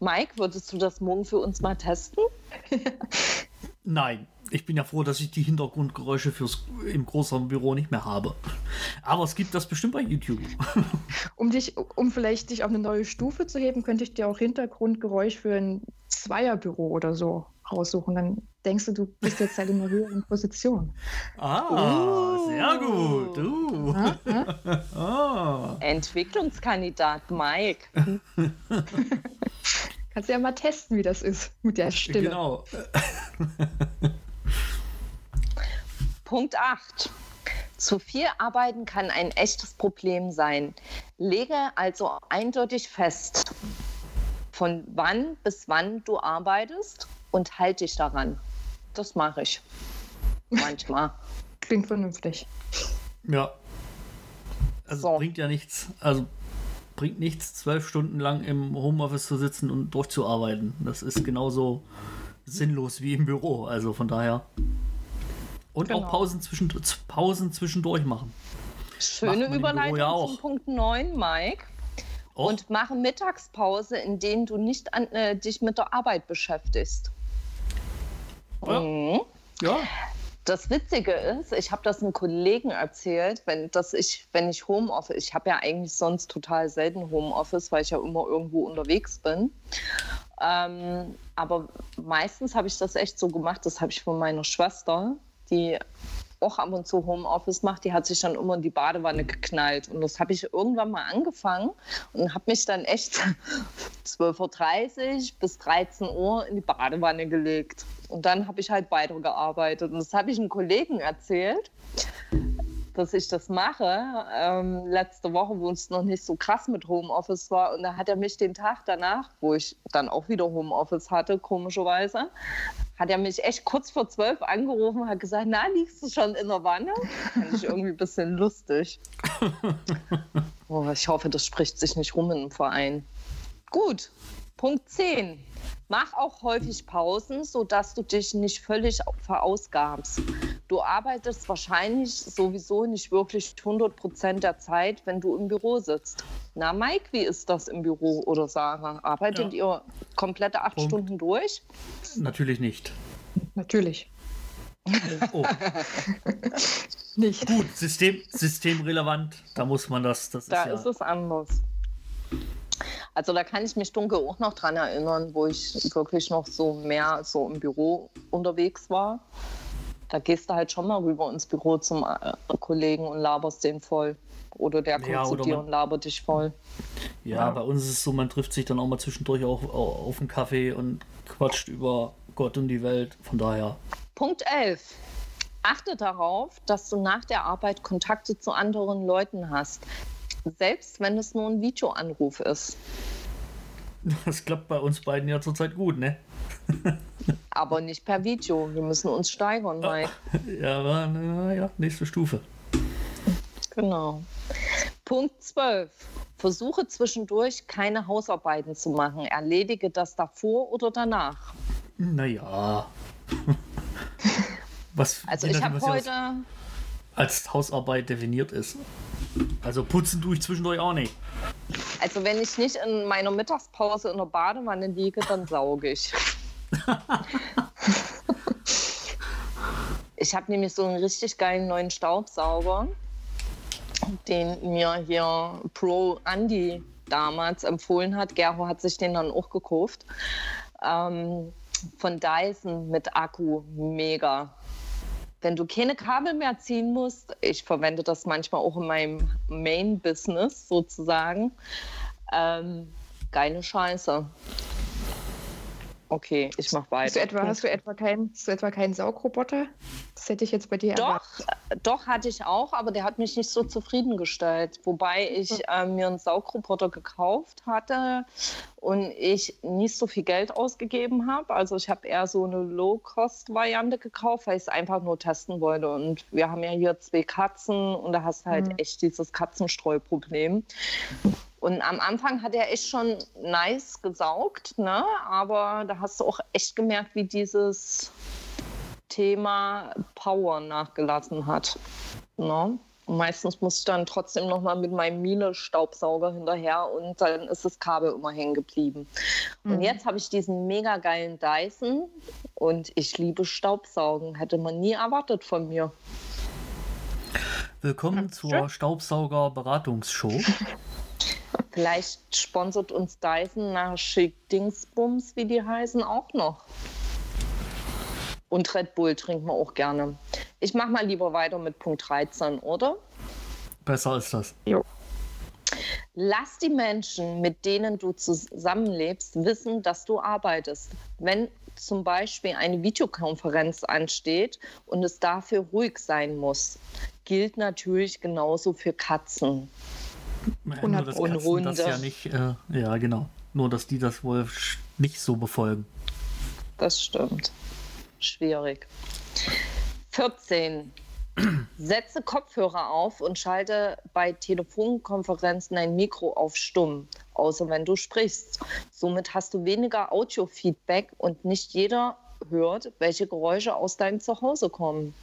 Mike, würdest du das morgen für uns mal testen? Nein ich bin ja froh, dass ich die Hintergrundgeräusche fürs im Großraumbüro nicht mehr habe. Aber es gibt das bestimmt bei YouTube. Um dich, um vielleicht dich auf eine neue Stufe zu heben, könnte ich dir auch Hintergrundgeräusch für ein Zweierbüro oder so raussuchen. Dann denkst du, du bist jetzt halt in einer höheren Position. Ah, uh. sehr gut. Uh. Ah, ah. Entwicklungskandidat Mike. Kannst du ja mal testen, wie das ist mit der Stimme. Genau. Punkt 8. Zu viel Arbeiten kann ein echtes Problem sein. Lege also eindeutig fest, von wann bis wann du arbeitest und halte dich daran. Das mache ich. Manchmal. Klingt vernünftig. Ja. Also so. bringt ja nichts. Also bringt nichts, zwölf Stunden lang im Homeoffice zu sitzen und durchzuarbeiten. Das ist genauso sinnlos wie im Büro. Also von daher. Und genau. auch Pausen, zwischen, Pausen zwischendurch machen. Schöne Überleitung ja zum Punkt 9, Mike. Och. Und mache Mittagspause, in denen du nicht an, äh, dich mit der Arbeit beschäftigst. Ja. Mhm. ja. Das Witzige ist, ich habe das einem Kollegen erzählt, wenn, dass ich, wenn ich Homeoffice, ich habe ja eigentlich sonst total selten Homeoffice, weil ich ja immer irgendwo unterwegs bin. Ähm, aber meistens habe ich das echt so gemacht, das habe ich von meiner Schwester, die auch ab und zu Homeoffice macht, die hat sich dann immer in die Badewanne geknallt. Und das habe ich irgendwann mal angefangen und habe mich dann echt 12.30 Uhr bis 13 Uhr in die Badewanne gelegt. Und dann habe ich halt weitergearbeitet. Und das habe ich einem Kollegen erzählt dass ich das mache. Ähm, letzte Woche, wo es noch nicht so krass mit Homeoffice war. Und da hat er mich den Tag danach, wo ich dann auch wieder Homeoffice hatte, komischerweise, hat er mich echt kurz vor zwölf angerufen und hat gesagt, na, liegst du schon in der Wanne? Fand ich irgendwie ein bisschen lustig. oh, ich hoffe, das spricht sich nicht rum in einem Verein. Gut, Punkt 10. Mach auch häufig Pausen, sodass du dich nicht völlig verausgabst. Du arbeitest wahrscheinlich sowieso nicht wirklich 100 Prozent der Zeit, wenn du im Büro sitzt. Na, Mike, wie ist das im Büro oder Sarah? Arbeitet ja. ihr komplette acht Punkt. Stunden durch? Natürlich nicht. Natürlich. Oh. nicht. Gut, System, systemrelevant, da muss man das. das da ist, ja ist es anders. Also da kann ich mich dunkel auch noch dran erinnern, wo ich wirklich noch so mehr so im Büro unterwegs war. Da gehst du halt schon mal rüber ins Büro zum äh, Kollegen und laberst den voll. Oder der kommt Ja, zu oder dir man- und labert dich voll. Ja, bei uns ist es so, man trifft sich dann auch mal zwischendurch auch au- auf einen Kaffee und quatscht über Gott und die Welt. Von daher, Punkt 11. Achte darauf, dass du nach der Arbeit Kontakte zu anderen Leuten hast. Selbst wenn es nur ein Videoanruf ist. das klappt bei uns beiden ja zurzeit gut, ne? Aber nicht per Video. Wir müssen uns steigern, Mike. Ja, aber na ja, nächste Stufe. Genau. Punkt 12. Versuche zwischendurch keine Hausarbeiten zu machen. Erledige das davor oder danach. Naja. Was, Also ich habe ja heute, als Hausarbeit definiert ist. Also putzen tue ich zwischendurch auch nicht. also wenn ich nicht in meiner Mittagspause in der Badewanne liege, dann sauge ich. Ich habe nämlich so einen richtig geilen neuen Staubsauger, den mir hier Pro Andy damals empfohlen hat. Gero hat sich den dann auch gekauft. Ähm, von Dyson mit Akku, mega. Wenn du keine Kabel mehr ziehen musst, ich verwende das manchmal auch in meinem Main-Business sozusagen, ähm, geile Scheiße. Okay, ich mach weiter. Hast du etwa, hast du etwa, kein, hast du etwa keinen Saugroboter? Das hätte ich jetzt bei dir Doch, erwartet. äh, doch hatte ich auch, aber der hat mich nicht so zufriedengestellt. Wobei ich äh, mir einen Saugroboter gekauft hatte und ich nicht so viel Geld ausgegeben habe. Also ich habe eher so eine Low-Cost-Variante gekauft, weil ich es einfach nur testen wollte. Und wir haben ja hier zwei Katzen und da hast du halt Mhm. echt dieses Katzenstreuproblem. Und am Anfang hat er echt schon nice gesaugt, ne? aber da hast du auch echt gemerkt, wie dieses Thema Power nachgelassen hat. Ne? Und meistens muss ich dann trotzdem noch mal mit meinem Miele-Staubsauger hinterher und dann ist das Kabel immer hängen geblieben. Und Mhm. jetzt habe ich diesen mega geilen Dyson und ich liebe Staubsaugen. Hätte man nie erwartet von mir. Willkommen zur Staubsauger-Beratungsshow. Vielleicht sponsert uns Dyson nach Schick Dingsbums, wie die heißen, auch noch. Und Red Bull trinken wir auch gerne. Ich mache mal lieber weiter mit Punkt 13, oder? Besser ist das. Jo. Lass die Menschen, mit denen du zusammenlebst, wissen, dass du arbeitest. Wenn zum Beispiel eine Videokonferenz ansteht und es dafür ruhig sein muss, gilt natürlich genauso für Katzen. Ja, nur, dass Katzen das ja nicht, äh, ja genau. Nur, dass die das wohl nicht so befolgen. Das stimmt. Schwierig. 14. Setze Kopfhörer auf und schalte bei Telefonkonferenzen dein Mikro auf stumm, außer wenn du sprichst. Somit hast du weniger Audio-Feedback und nicht jeder hört, welche Geräusche aus deinem Zuhause kommen.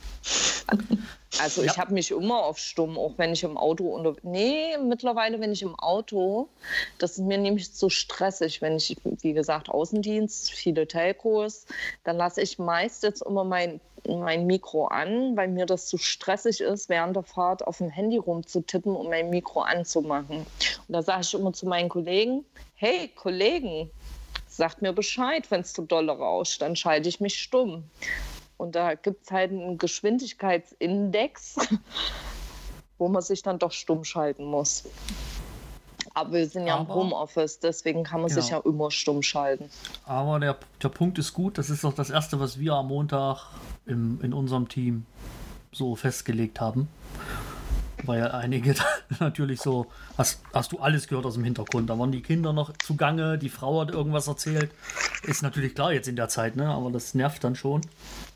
Also ich Ja. habe mich immer auf stumm, auch wenn ich im Auto unter... Nee, mittlerweile, wenn ich im Auto, das ist mir nämlich zu stressig, wenn ich, wie gesagt, Außendienst, viele Telcos, dann lasse ich meist jetzt immer mein, mein Mikro an, weil mir das zu stressig ist, während der Fahrt auf dem Handy rumzutippen und mein Mikro anzumachen. Und da sage ich immer zu meinen Kollegen, hey Kollegen, sagt mir Bescheid, wenn es zu dolle rauscht, dann schalte ich mich stumm. Und da gibt es halt einen Geschwindigkeitsindex, wo man sich dann doch stumm schalten muss. Aber wir sind ja im Aber- Homeoffice, deswegen kann man sich ja Genau. immer stumm schalten. Aber der, der Punkt ist gut. Das ist doch das Erste, was wir am Montag im, in unserem Team so festgelegt haben. Weil einige natürlich so, hast, hast du alles gehört aus dem Hintergrund. Da waren die Kinder noch zugange, die Frau hat irgendwas erzählt. Ist natürlich klar jetzt in der Zeit, ne? aber das nervt dann schon.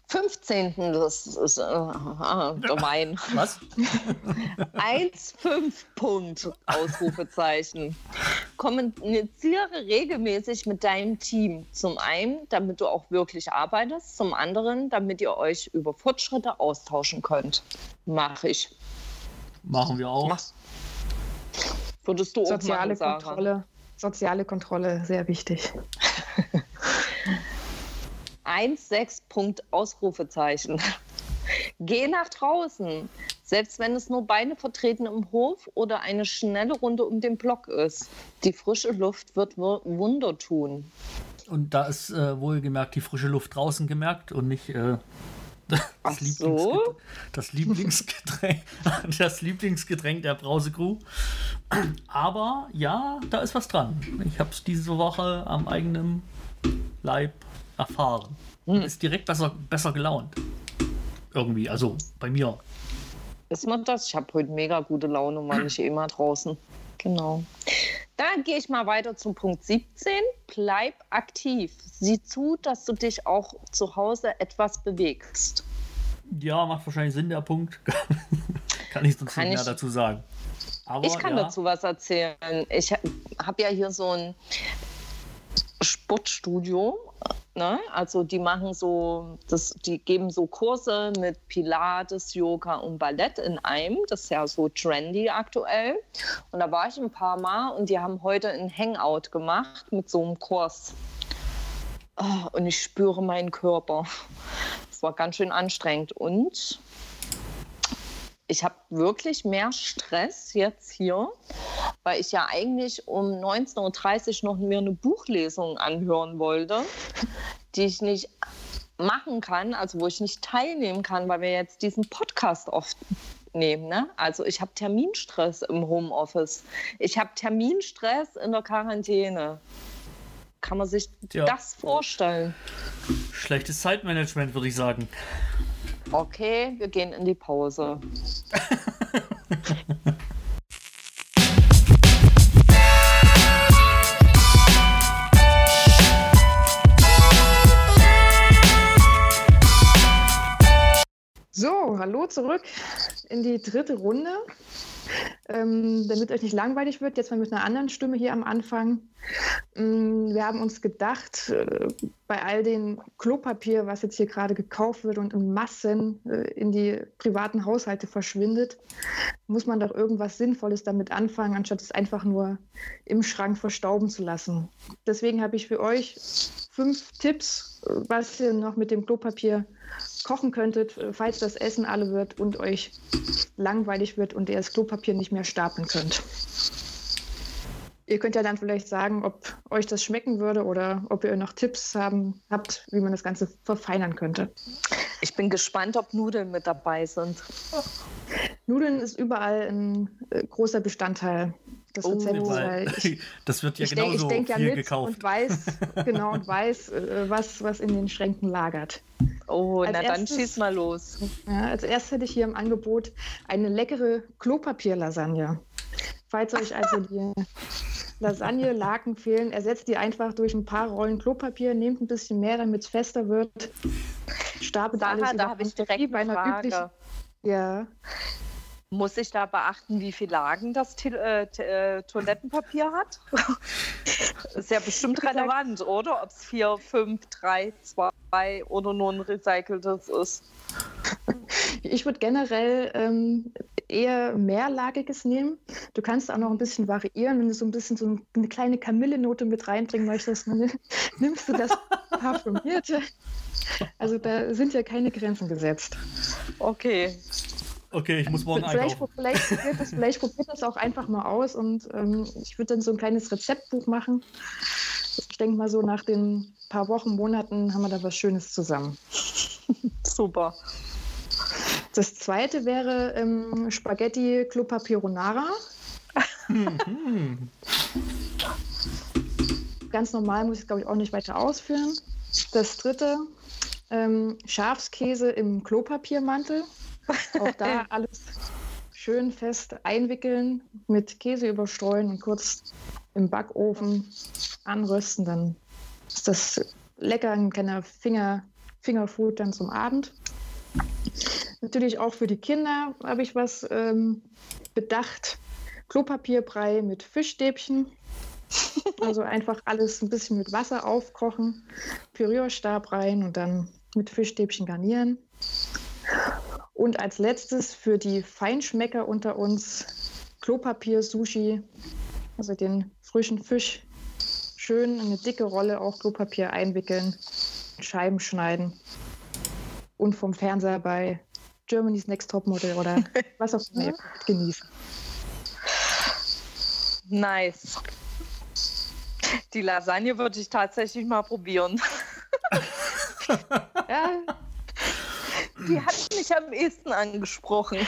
15. Das ist äh, gemein. Was? 1,5 Punkt, Ausrufezeichen. Kommuniziere regelmäßig mit deinem Team. Zum einen, damit du auch wirklich arbeitest, zum anderen, damit ihr euch über Fortschritte austauschen könnt. Mache ich. Machen wir auch. Mach's. Würdest du auch Soziale machen, Sarah? Kontrolle. Soziale Kontrolle, sehr wichtig. 1,6 Punkt Ausrufezeichen. Geh nach draußen, selbst wenn es nur Beine vertreten im Hof oder eine schnelle Runde um den Block ist. Die frische Luft wird Wu- Wunder tun. Und da ist äh, wohlgemerkt die frische Luft draußen gemerkt und nicht äh, Das, so? das, Lieblingsgetränk, das Lieblingsgetränk der Brause-Crew. Aber ja, da ist was dran. Ich habe es diese Woche am eigenen Leib erfahren. Hm. Ist direkt besser, besser gelaunt. Irgendwie, also bei mir. Ist man das? Ich habe heute mega gute Laune, weil ich eh immer draußen. Genau. Dann gehe ich mal weiter zum Punkt 17. Bleib aktiv. Sieh zu, dass du dich auch zu Hause etwas bewegst. Ja, macht wahrscheinlich Sinn, der Punkt. Kann ich sonst nicht mehr dazu sagen. Aber, ich kann ja. dazu was erzählen. Ich habe ja hier so ein Sportstudio Ne? Also die machen so, das, die geben so Kurse mit Pilates, Yoga und Ballett in einem. Das ist ja so trendy aktuell. Und da war ich ein paar Mal und die haben heute ein Hangout gemacht mit so einem Kurs. Oh, und ich spüre meinen Körper. Es war ganz schön anstrengend. Und ich habe wirklich mehr Stress jetzt hier, weil ich ja eigentlich um 19.30 Uhr noch mir eine Buchlesung anhören wollte, die ich nicht machen kann, also wo ich nicht teilnehmen kann, weil wir jetzt diesen Podcast oft nehmen. Ne? Also ich habe Terminstress im Homeoffice. Ich habe Terminstress in der Quarantäne. Kann man sich ja. das vorstellen? Schlechtes Zeitmanagement, würde ich sagen. Okay, wir gehen in die Pause. so, hallo zurück in die dritte Runde. Ähm, damit euch nicht langweilig wird, jetzt mal mit einer anderen Stimme hier am Anfang. Ähm, wir haben uns gedacht, äh, bei all dem Klopapier, was jetzt hier gerade gekauft wird und in Massen äh, in die privaten Haushalte verschwindet, muss man doch irgendwas Sinnvolles damit anfangen, anstatt es einfach nur im Schrank verstauben zu lassen. Deswegen habe ich für euch fünf Tipps, was ihr noch mit dem Klopapier kochen könntet, äh, falls das Essen alle wird und euch langweilig wird und ihr das Klopapier nicht mehr stapeln könnt. Ihr könnt ja dann vielleicht sagen, ob euch das schmecken würde oder ob ihr noch Tipps haben, habt, wie man das Ganze verfeinern könnte. Ich bin gespannt, ob Nudeln mit dabei sind. Nudeln ist überall ein äh, großer Bestandteil des oh, Rezepts. Ich, das wird ja ich genauso denk, ich denk viel ja gekauft. Und weiß, genau, und weiß, äh, was, was in den Schränken lagert. Oh, als na erstes, dann schieß mal los. Ja, als erstes hätte ich hier im Angebot eine leckere Klopapier-Lasagne. Falls euch also die Lasagne-Laken fehlen, ersetzt die einfach durch ein paar Rollen Klopapier, nehmt ein bisschen mehr, damit es fester wird. Stapelt Sarah, alles da habe ich direkt eine Frage. Üblichen, ja. Muss ich da beachten, wie viele Lagen das äh, äh, Toilettenpapier hat? ist ja bestimmt relevant, oder? Ob es 4, 5, 3, 2 oder nur ein recyceltes ist. Ich würde generell ähm, eher mehrlagiges nehmen. Du kannst auch noch ein bisschen variieren, wenn du so ein bisschen so eine kleine Kamillenote mit reinbringen möchtest, nimmst du das parfümierte. Also da sind ja keine Grenzen gesetzt. Okay. Okay, ich muss morgen vielleicht, einkaufen. Vielleicht probiert, das, vielleicht probiert das auch einfach mal aus und ähm, ich würde dann so ein kleines Rezeptbuch machen. Ich denke mal so nach den paar Wochen, Monaten haben wir da was Schönes zusammen. Super. Das zweite wäre ähm, Spaghetti Clopapieronara. Ganz normal muss ich glaube ich auch nicht weiter ausführen. Das dritte ähm, Schafskäse im Klopapiermantel. Auch da alles schön fest einwickeln, mit Käse überstreuen und kurz im Backofen anrösten. Dann ist das lecker, ein kleiner Finger, Fingerfood dann zum Abend. Natürlich auch für die Kinder habe ich was ähm, bedacht. Klopapierbrei mit Fischstäbchen. Also einfach alles ein bisschen mit Wasser aufkochen, Pürierstab rein und dann mit Fischstäbchen garnieren. Und als letztes für die Feinschmecker unter uns Klopapier-Sushi, also den frischen Fisch schön in eine dicke Rolle auch Klopapier einwickeln, Scheiben schneiden und vom Fernseher bei Germany's Next Top Model oder was auch immer genießen. Nice. Die Lasagne würde ich tatsächlich mal probieren. ja, Die hat mich am ehesten angesprochen.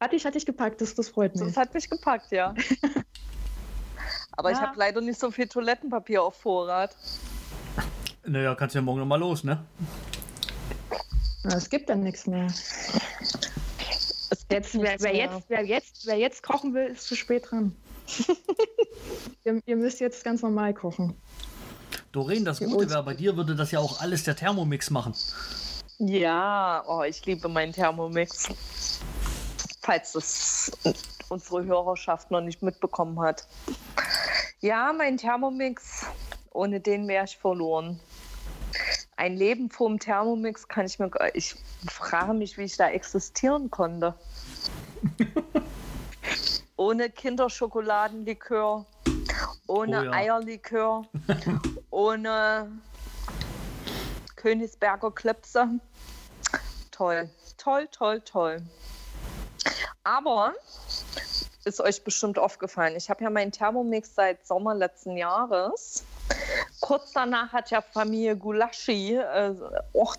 Hatte ich, hatte ich gepackt, das, das freut mich. Das hat mich gepackt, ja. Aber ich Ja. habe leider nicht so viel Toilettenpapier auf Vorrat. Naja, kannst ja morgen nochmal los, ne? Es gibt dann nichts mehr. Jetzt, wer, wer, jetzt, wer, jetzt, wer jetzt kochen will, ist zu spät dran. ihr, ihr müsst jetzt ganz normal kochen. Doreen, das Gute wäre, bei dir würde das ja auch alles der Thermomix machen. Ja, oh, ich liebe meinen Thermomix. Falls das unsere Hörerschaft noch nicht mitbekommen hat. Ja, mein Thermomix, ohne den wäre ich verloren. Ein Leben vorm Thermomix kann ich mir. Ich frage mich, wie ich da existieren konnte. ohne Kinderschokoladenlikör, ohne Oh ja. Eierlikör, ohne Königsberger Klipse. Toll, toll, toll, toll. Aber ist euch bestimmt aufgefallen, ich habe ja meinen Thermomix seit Sommer letzten Jahres. Kurz danach hat ja Familie Gulaschi äh, auch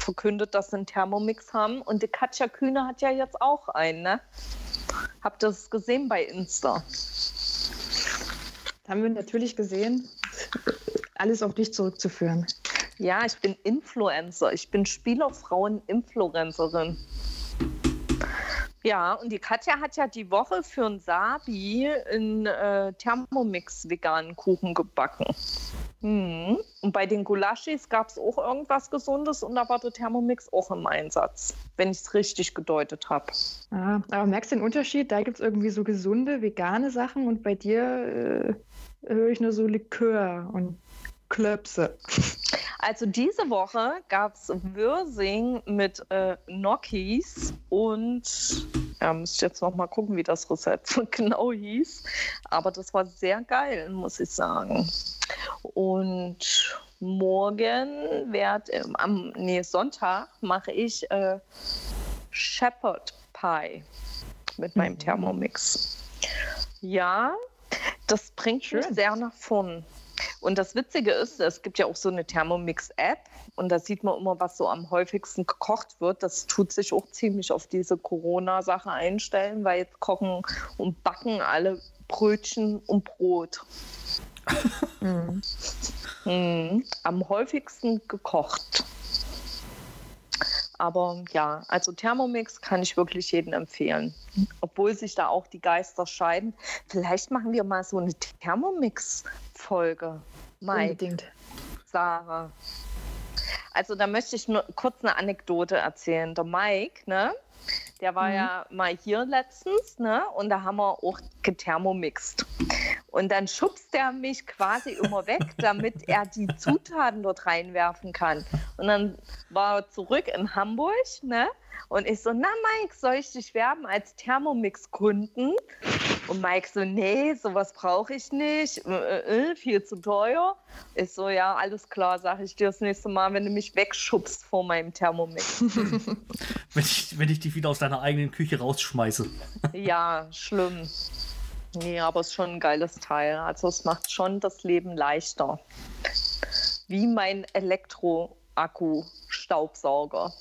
verkündet, dass sie einen Thermomix haben. Und die Katja Kühne hat ja jetzt auch einen, ne? Habt ihr das gesehen bei Insta? Haben wir natürlich gesehen. Alles auf dich zurückzuführen. Ja, ich bin Influencer. Ich bin Spielerfrauen-Influencerin. Ja, und die Katja hat ja die Woche für ein Sabi einen äh, Thermomix veganen Kuchen gebacken. Hm. Und bei den Gulaschis gab es auch irgendwas Gesundes und da war der Thermomix auch im Einsatz, wenn ich es richtig gedeutet habe. Ah, aber merkst du den Unterschied? Da gibt es irgendwie so gesunde, vegane Sachen und bei dir äh, höre ich nur so Likör und Klöpse. Also diese Woche gab es Würsing mit äh, Gnocchis und ja, müsste ich jetzt noch mal gucken, wie das Rezept genau hieß. Aber das war sehr geil, muss ich sagen. Und morgen werd, ähm, am nee, Sonntag mache ich äh, Shepherd Pie mit meinem Mhm. Thermomix. Ja, das bringt mich Schön. sehr nach vorn. Und das Witzige ist, es gibt ja auch so eine Thermomix-App und da sieht man immer, was so am häufigsten gekocht wird. Das tut sich auch ziemlich auf diese Corona-Sache einstellen, weil jetzt kochen und backen alle Brötchen und Brot. Mhm. Mhm. Am häufigsten gekocht. Aber ja, also Thermomix kann ich wirklich jedem empfehlen. Obwohl sich da auch die Geister scheiden. Vielleicht machen wir mal so eine Thermomix-Folge. Mike, Unbedingt. Sarah. Also da möchte ich nur kurz eine Anekdote erzählen. Der Mike, ne? Der war Mhm. ja mal hier letztens, ne? Und da haben wir auch gethermomixt. Und dann schubst er mich quasi immer weg, damit er die Zutaten dort reinwerfen kann. Und dann war er zurück in Hamburg, ne? Und ich so, na Mike, soll ich dich werben als Thermomix-Kunden? Und Mike so, nee, sowas brauche ich nicht, äh, äh, viel zu teuer. Ich so, ja, alles klar, sage ich dir das nächste Mal, wenn du mich wegschubst vor meinem Thermomix. Wenn ich, wenn ich dich wieder aus deiner eigenen Küche rausschmeiße. ja, schlimm. Nee, aber es ist schon ein geiles Teil. Also es macht schon das Leben leichter. Wie mein Elektro-Akku-Staubsauger.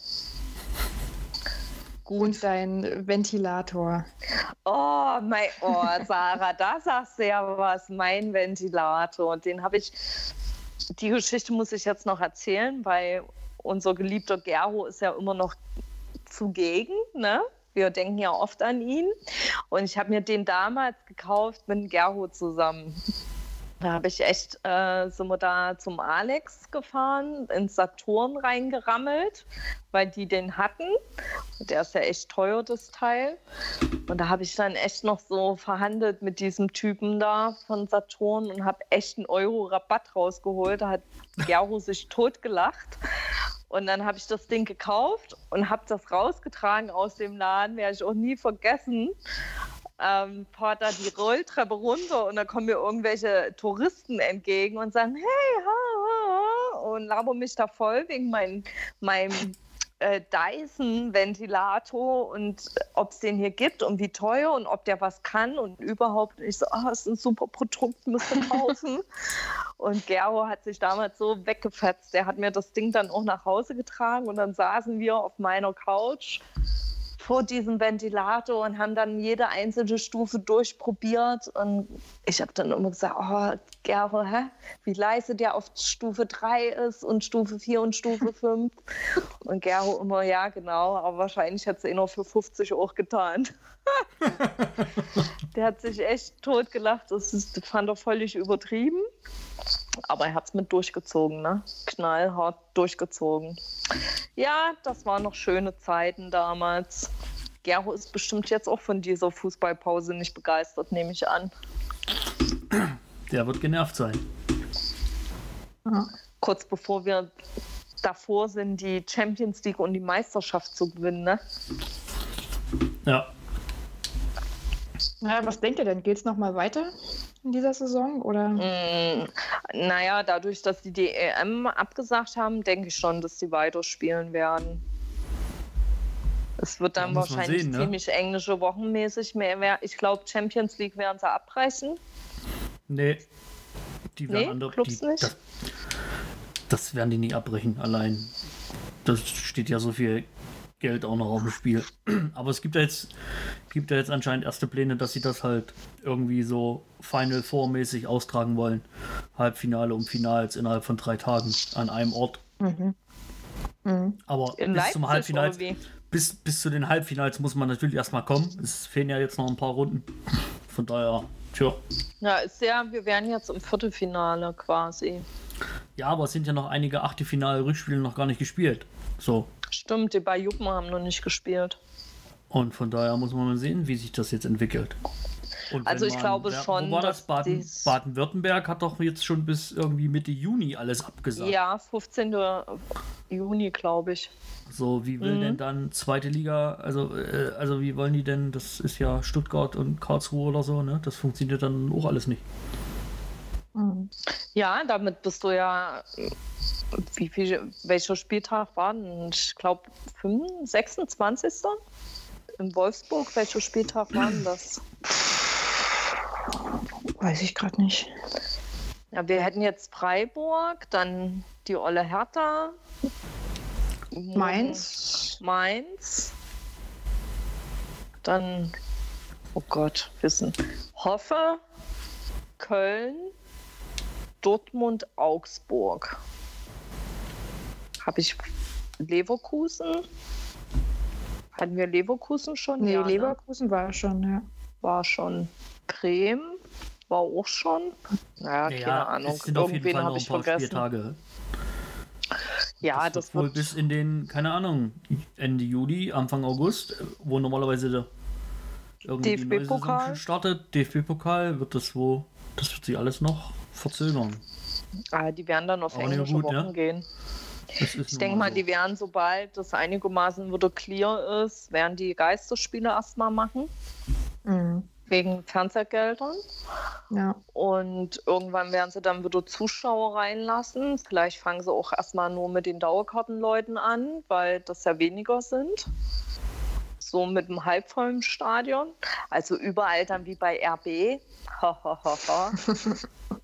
Und dein Ventilator. Oh, mein, oh, Sarah, da sagst du ja was. Mein Ventilator. Den habe ich. Die Geschichte muss ich jetzt noch erzählen, weil unser geliebter Gero ist ja immer noch zugegen. Ne? Wir denken ja oft an ihn. Und ich habe mir den damals gekauft mit Gero zusammen. Da habe ich echt, äh, sind wir da zum Alex gefahren, ins Saturn reingerammelt, weil die den hatten. Der ist ja echt teuer, das Teil. Und da habe ich dann echt noch so verhandelt mit diesem Typen da von Saturn und habe echt einen Euro Rabatt rausgeholt. Da hat Gero sich totgelacht. Und dann habe ich das Ding gekauft und habe das rausgetragen aus dem Laden, werde ich auch nie vergessen. Ähm, da die Rolltreppe runter und da kommen mir irgendwelche Touristen entgegen und sagen, hey, ha, ha, ha, und labern mich da voll wegen mein, meinem äh, Dyson-Ventilator und ob es den hier gibt und wie teuer und ob der was kann und überhaupt. Und ich so, ah, ist ein super Produkt, müsst ihr kaufen. Und Gero hat sich damals so weggefetzt. Der hat mir das Ding dann auch nach Hause getragen und dann saßen wir auf meiner Couch vor diesem Ventilator und haben dann jede einzelne Stufe durchprobiert. Und ich habe dann immer gesagt, oh, Gero, hä? wie leise der auf Stufe 3 ist und Stufe 4 und Stufe 5. Und Gero immer, ja, genau, aber wahrscheinlich hat es eh noch für 50 auch getan. der hat sich echt totgelacht. Das ist, fand er völlig übertrieben. Aber er hat es mit durchgezogen, ne? Knallhart durchgezogen. Ja, das waren noch schöne Zeiten damals. Gero ist bestimmt jetzt auch von dieser Fußballpause nicht begeistert, nehme ich an. Der wird genervt sein. Ja. Kurz bevor wir davor sind, die Champions League und die Meisterschaft zu gewinnen, ne? Ja. Ja, was denkt ihr denn? Geht es nochmal weiter in dieser Saison? Oder? Mm, naja, dadurch, dass die DEM abgesagt haben, denke ich schon, dass sie weiterspielen werden. Es wird dann Ja, wahrscheinlich sehen, ne? ziemlich englische wochenmäßig mehr. Ich glaube, Champions League werden sie abbrechen. Nee. Die werden Nee, andere. Clubs die, nicht? Das, das werden die nicht abbrechen, allein. Das steht ja so viel Geld auch noch auf dem Spiel. Aber es gibt ja jetzt, gibt ja jetzt anscheinend erste Pläne, dass sie das halt irgendwie so Final Four mäßig austragen wollen. Halbfinale und Finals innerhalb von drei Tagen an einem Ort. Mhm. Mhm. Aber In bis Leipzig zum Halbfinals, bis, bis zu den Halbfinals muss man natürlich erstmal kommen. Es fehlen ja jetzt noch ein paar Runden. Von daher, tja. Ja, ist ja, wir wären jetzt im Viertelfinale quasi. Ja, aber es sind ja noch einige Achtelfinale-Rückspiele noch gar nicht gespielt. So. Stimmt, die bei Juppen haben noch nicht gespielt. Und von daher muss man mal sehen, wie sich das jetzt entwickelt. Also ich man- glaube wer- schon, Wo war das? Baden, Baden-Württemberg hat doch jetzt schon bis irgendwie Mitte Juni alles abgesagt. Ja, 15. Juni, glaube ich. So, wie will Mhm. denn dann zweite Liga, also, äh, also wie wollen die denn, das ist ja Stuttgart und Karlsruhe oder so, ne? Das funktioniert dann auch alles nicht. Mhm. Ja, damit bist du ja. Wie viel, welcher Spieltag war denn? Ich glaube, 26. In Wolfsburg. Welcher Spieltag war denn das? Weiß ich gerade nicht. Ja, wir hätten jetzt Freiburg, dann die Olle Hertha. Mainz. Mainz. Dann, oh Gott, wissen. Hoffe, Köln, Dortmund, Augsburg. Habe ich Leverkusen? Hatten wir Leverkusen schon? Nee, Ja, ne? Leverkusen war schon, ja. war schon. Bremen war auch schon. Naja, keine Ahnung. sind auf jeden Irgendwen Fall noch habe ein ich paar vergessen. Spieltage. Ja, das, das, wird wohl wird. bis in den, keine Ahnung, Ende Juli, Anfang August, wo normalerweise der DFB-Pokal? startet, DFB-Pokal, wird das wo, das wird sich alles noch verzögern. Ah, die werden dann auf Aber nicht englische gut, Wochen ne? gehen. Ich denke mal, so. die werden, sobald das einigermaßen wieder clear ist, werden die Geisterspiele erstmal machen. Mhm. Wegen Fernsehgeldern. Ja. Und irgendwann werden sie dann wieder Zuschauer reinlassen. Vielleicht fangen sie auch erstmal nur mit den Dauerkartenleuten an, weil das ja weniger sind. So mit dem halbvollen Stadion. Also überall dann wie bei RB.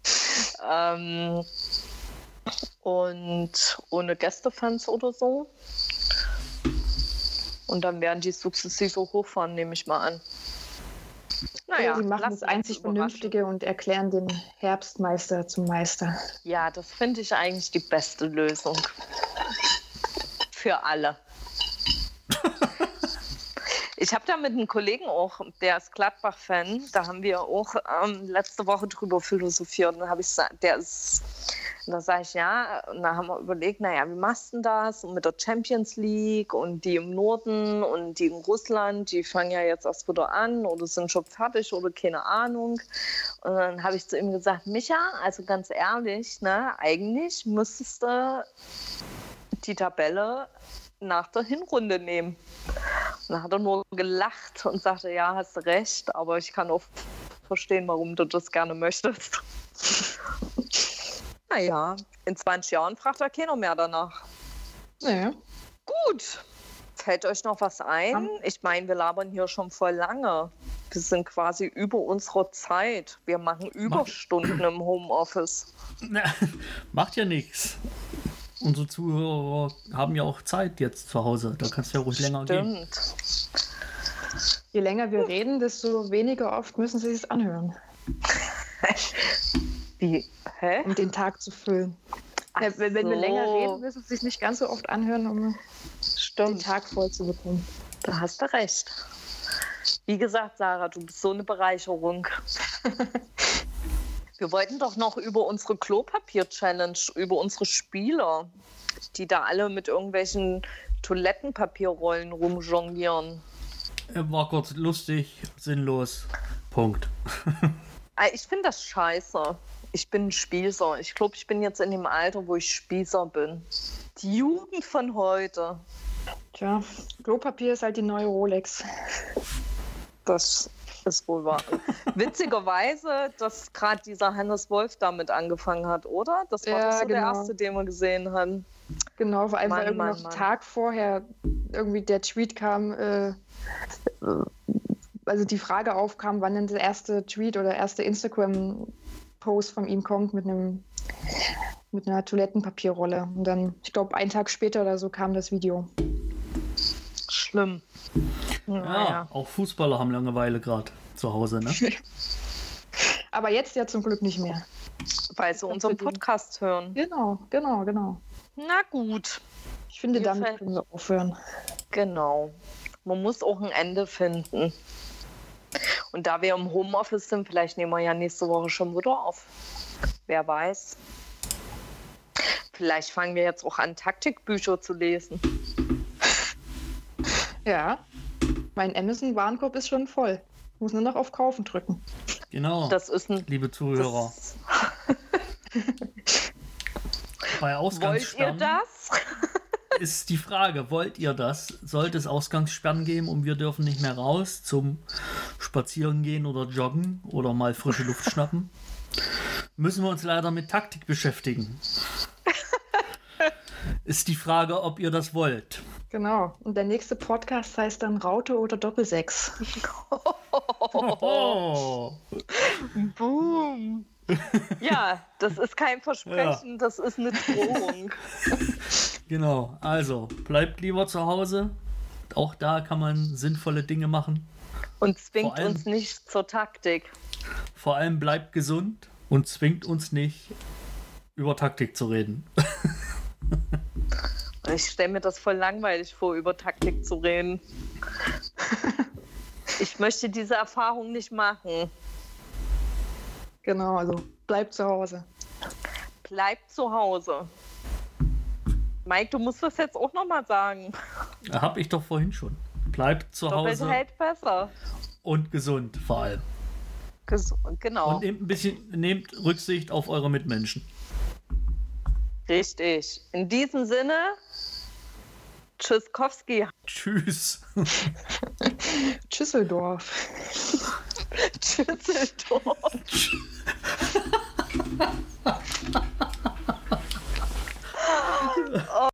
Ähm, und ohne Gästefans oder so. Und dann werden die sukzessive hochfahren, nehme ich mal an. Naja, sie machen das einzig. Vernünftige und erklären den Herbstmeister zum Meister. Ja, das finde ich eigentlich die beste Lösung. Für alle. Ich habe da mit einem Kollegen auch, der ist Gladbach-Fan, da haben wir auch ähm, letzte Woche drüber philosophiert. Und habe ich der ist, da sage ich, ja, und da haben wir überlegt, naja, wie machst du denn das? Und mit der Champions League und die im Norden und die in Russland, die fangen ja jetzt erst wieder an oder sind schon fertig oder keine Ahnung. Und dann habe ich zu ihm gesagt, Micha, also ganz ehrlich, ne, eigentlich müsstest du die Tabelle nach der Hinrunde nehmen. Dann hat er nur gelacht und sagte, ja, hast recht, aber ich kann auch verstehen, warum du das gerne möchtest. naja, in 20 Jahren fragt er keiner mehr danach. Naja. Gut, Fällt euch noch was ein? Ich meine, wir labern hier schon voll lange. Wir sind quasi über unserer Zeit. Wir machen Überstunden im Homeoffice. Na, macht ja nichts. Unsere Zuhörer haben ja auch Zeit jetzt zu Hause. Da kannst du ja ruhig länger gehen. Stimmt. Je länger wir reden, desto weniger oft müssen sie es anhören, Wie? Hä? um den Tag zu füllen. Ja, wenn, wenn wir so. länger reden, müssen sie sich nicht ganz so oft anhören, um den Stimmt. Tag voll zu bekommen. Da hast du recht. Wie gesagt, Sarah, du bist so eine Bereicherung. Wir wollten doch noch über unsere Klopapier-Challenge, über unsere Spieler, die da alle mit irgendwelchen Toilettenpapierrollen rumjonglieren. War kurz lustig, sinnlos. Punkt. Ah, Ich finde das scheiße. Ich bin ein Spießer. Ich glaube, ich bin jetzt in dem Alter, wo ich Spießer bin. Die Jugend von heute. Tja, Klopapier ist halt die neue Rolex. Das ist wohl wahr. Witzigerweise, dass gerade dieser Hannes Wolf damit angefangen hat, oder? Das war Ja, so der genau. erste, den wir gesehen haben. Genau, vor allem, Mann, weil irgendwie Mann, noch Mann. Tag vorher irgendwie der Tweet kam, äh, also die Frage aufkam, wann denn der erste Tweet oder erste Instagram-Post von ihm kommt mit einem mit einer Toilettenpapierrolle. Und dann, ich glaube, einen Tag später oder so kam das Video. Schlimm. Ja, Naja. auch Fußballer haben Langeweile gerade zu Hause, ne? Aber jetzt ja zum Glück nicht mehr. Weil sie unseren Podcast hören. Genau, genau, genau. Na gut, Ich finde, Mir damit können wir aufhören. genau. Man muss auch ein Ende finden. Und da wir im Homeoffice sind, vielleicht nehmen wir ja nächste Woche schon wieder auf. Wer weiß. Vielleicht fangen wir jetzt auch an, Taktikbücher zu lesen. Ja, mein Amazon-Warenkorb ist schon voll. Muss nur noch auf Kaufen drücken. Genau, Das ist ein. liebe Zuhörer. Bei wollt ihr Ausgangssperren das? ist die Frage, wollt ihr das? Sollte es Ausgangssperren geben und wir dürfen nicht mehr raus zum Spazieren gehen oder joggen oder mal frische Luft schnappen? Müssen wir uns leider mit Taktik beschäftigen. Ist die Frage, ob ihr das wollt. Genau. Und der nächste Podcast heißt dann Raute oder Doppelsechs. Oh. Boom. Ja, das ist kein Versprechen, das ist eine Drohung. Genau, also bleibt lieber zu Hause. Auch da kann man sinnvolle Dinge machen. Und zwingt allem- uns nicht zur Taktik. Vor allem bleibt gesund und zwingt uns nicht, über Taktik zu reden. Ich stelle mir das voll langweilig vor, über Taktik zu reden. Ich möchte diese Erfahrung nicht machen. Genau, also bleibt zu Hause. Bleibt zu Hause. Mike, du musst das jetzt auch nochmal sagen. Hab ich doch vorhin schon. Bleibt zu Doppelt Hause hält besser. und gesund vor allem. Ges genau, Und nehmt ein bisschen, nehmt Rücksicht auf eure Mitmenschen. Richtig. In diesem Sinne, Tschüsskowski. Tschüss. Tschüsseldorf. Tschüsseldorf.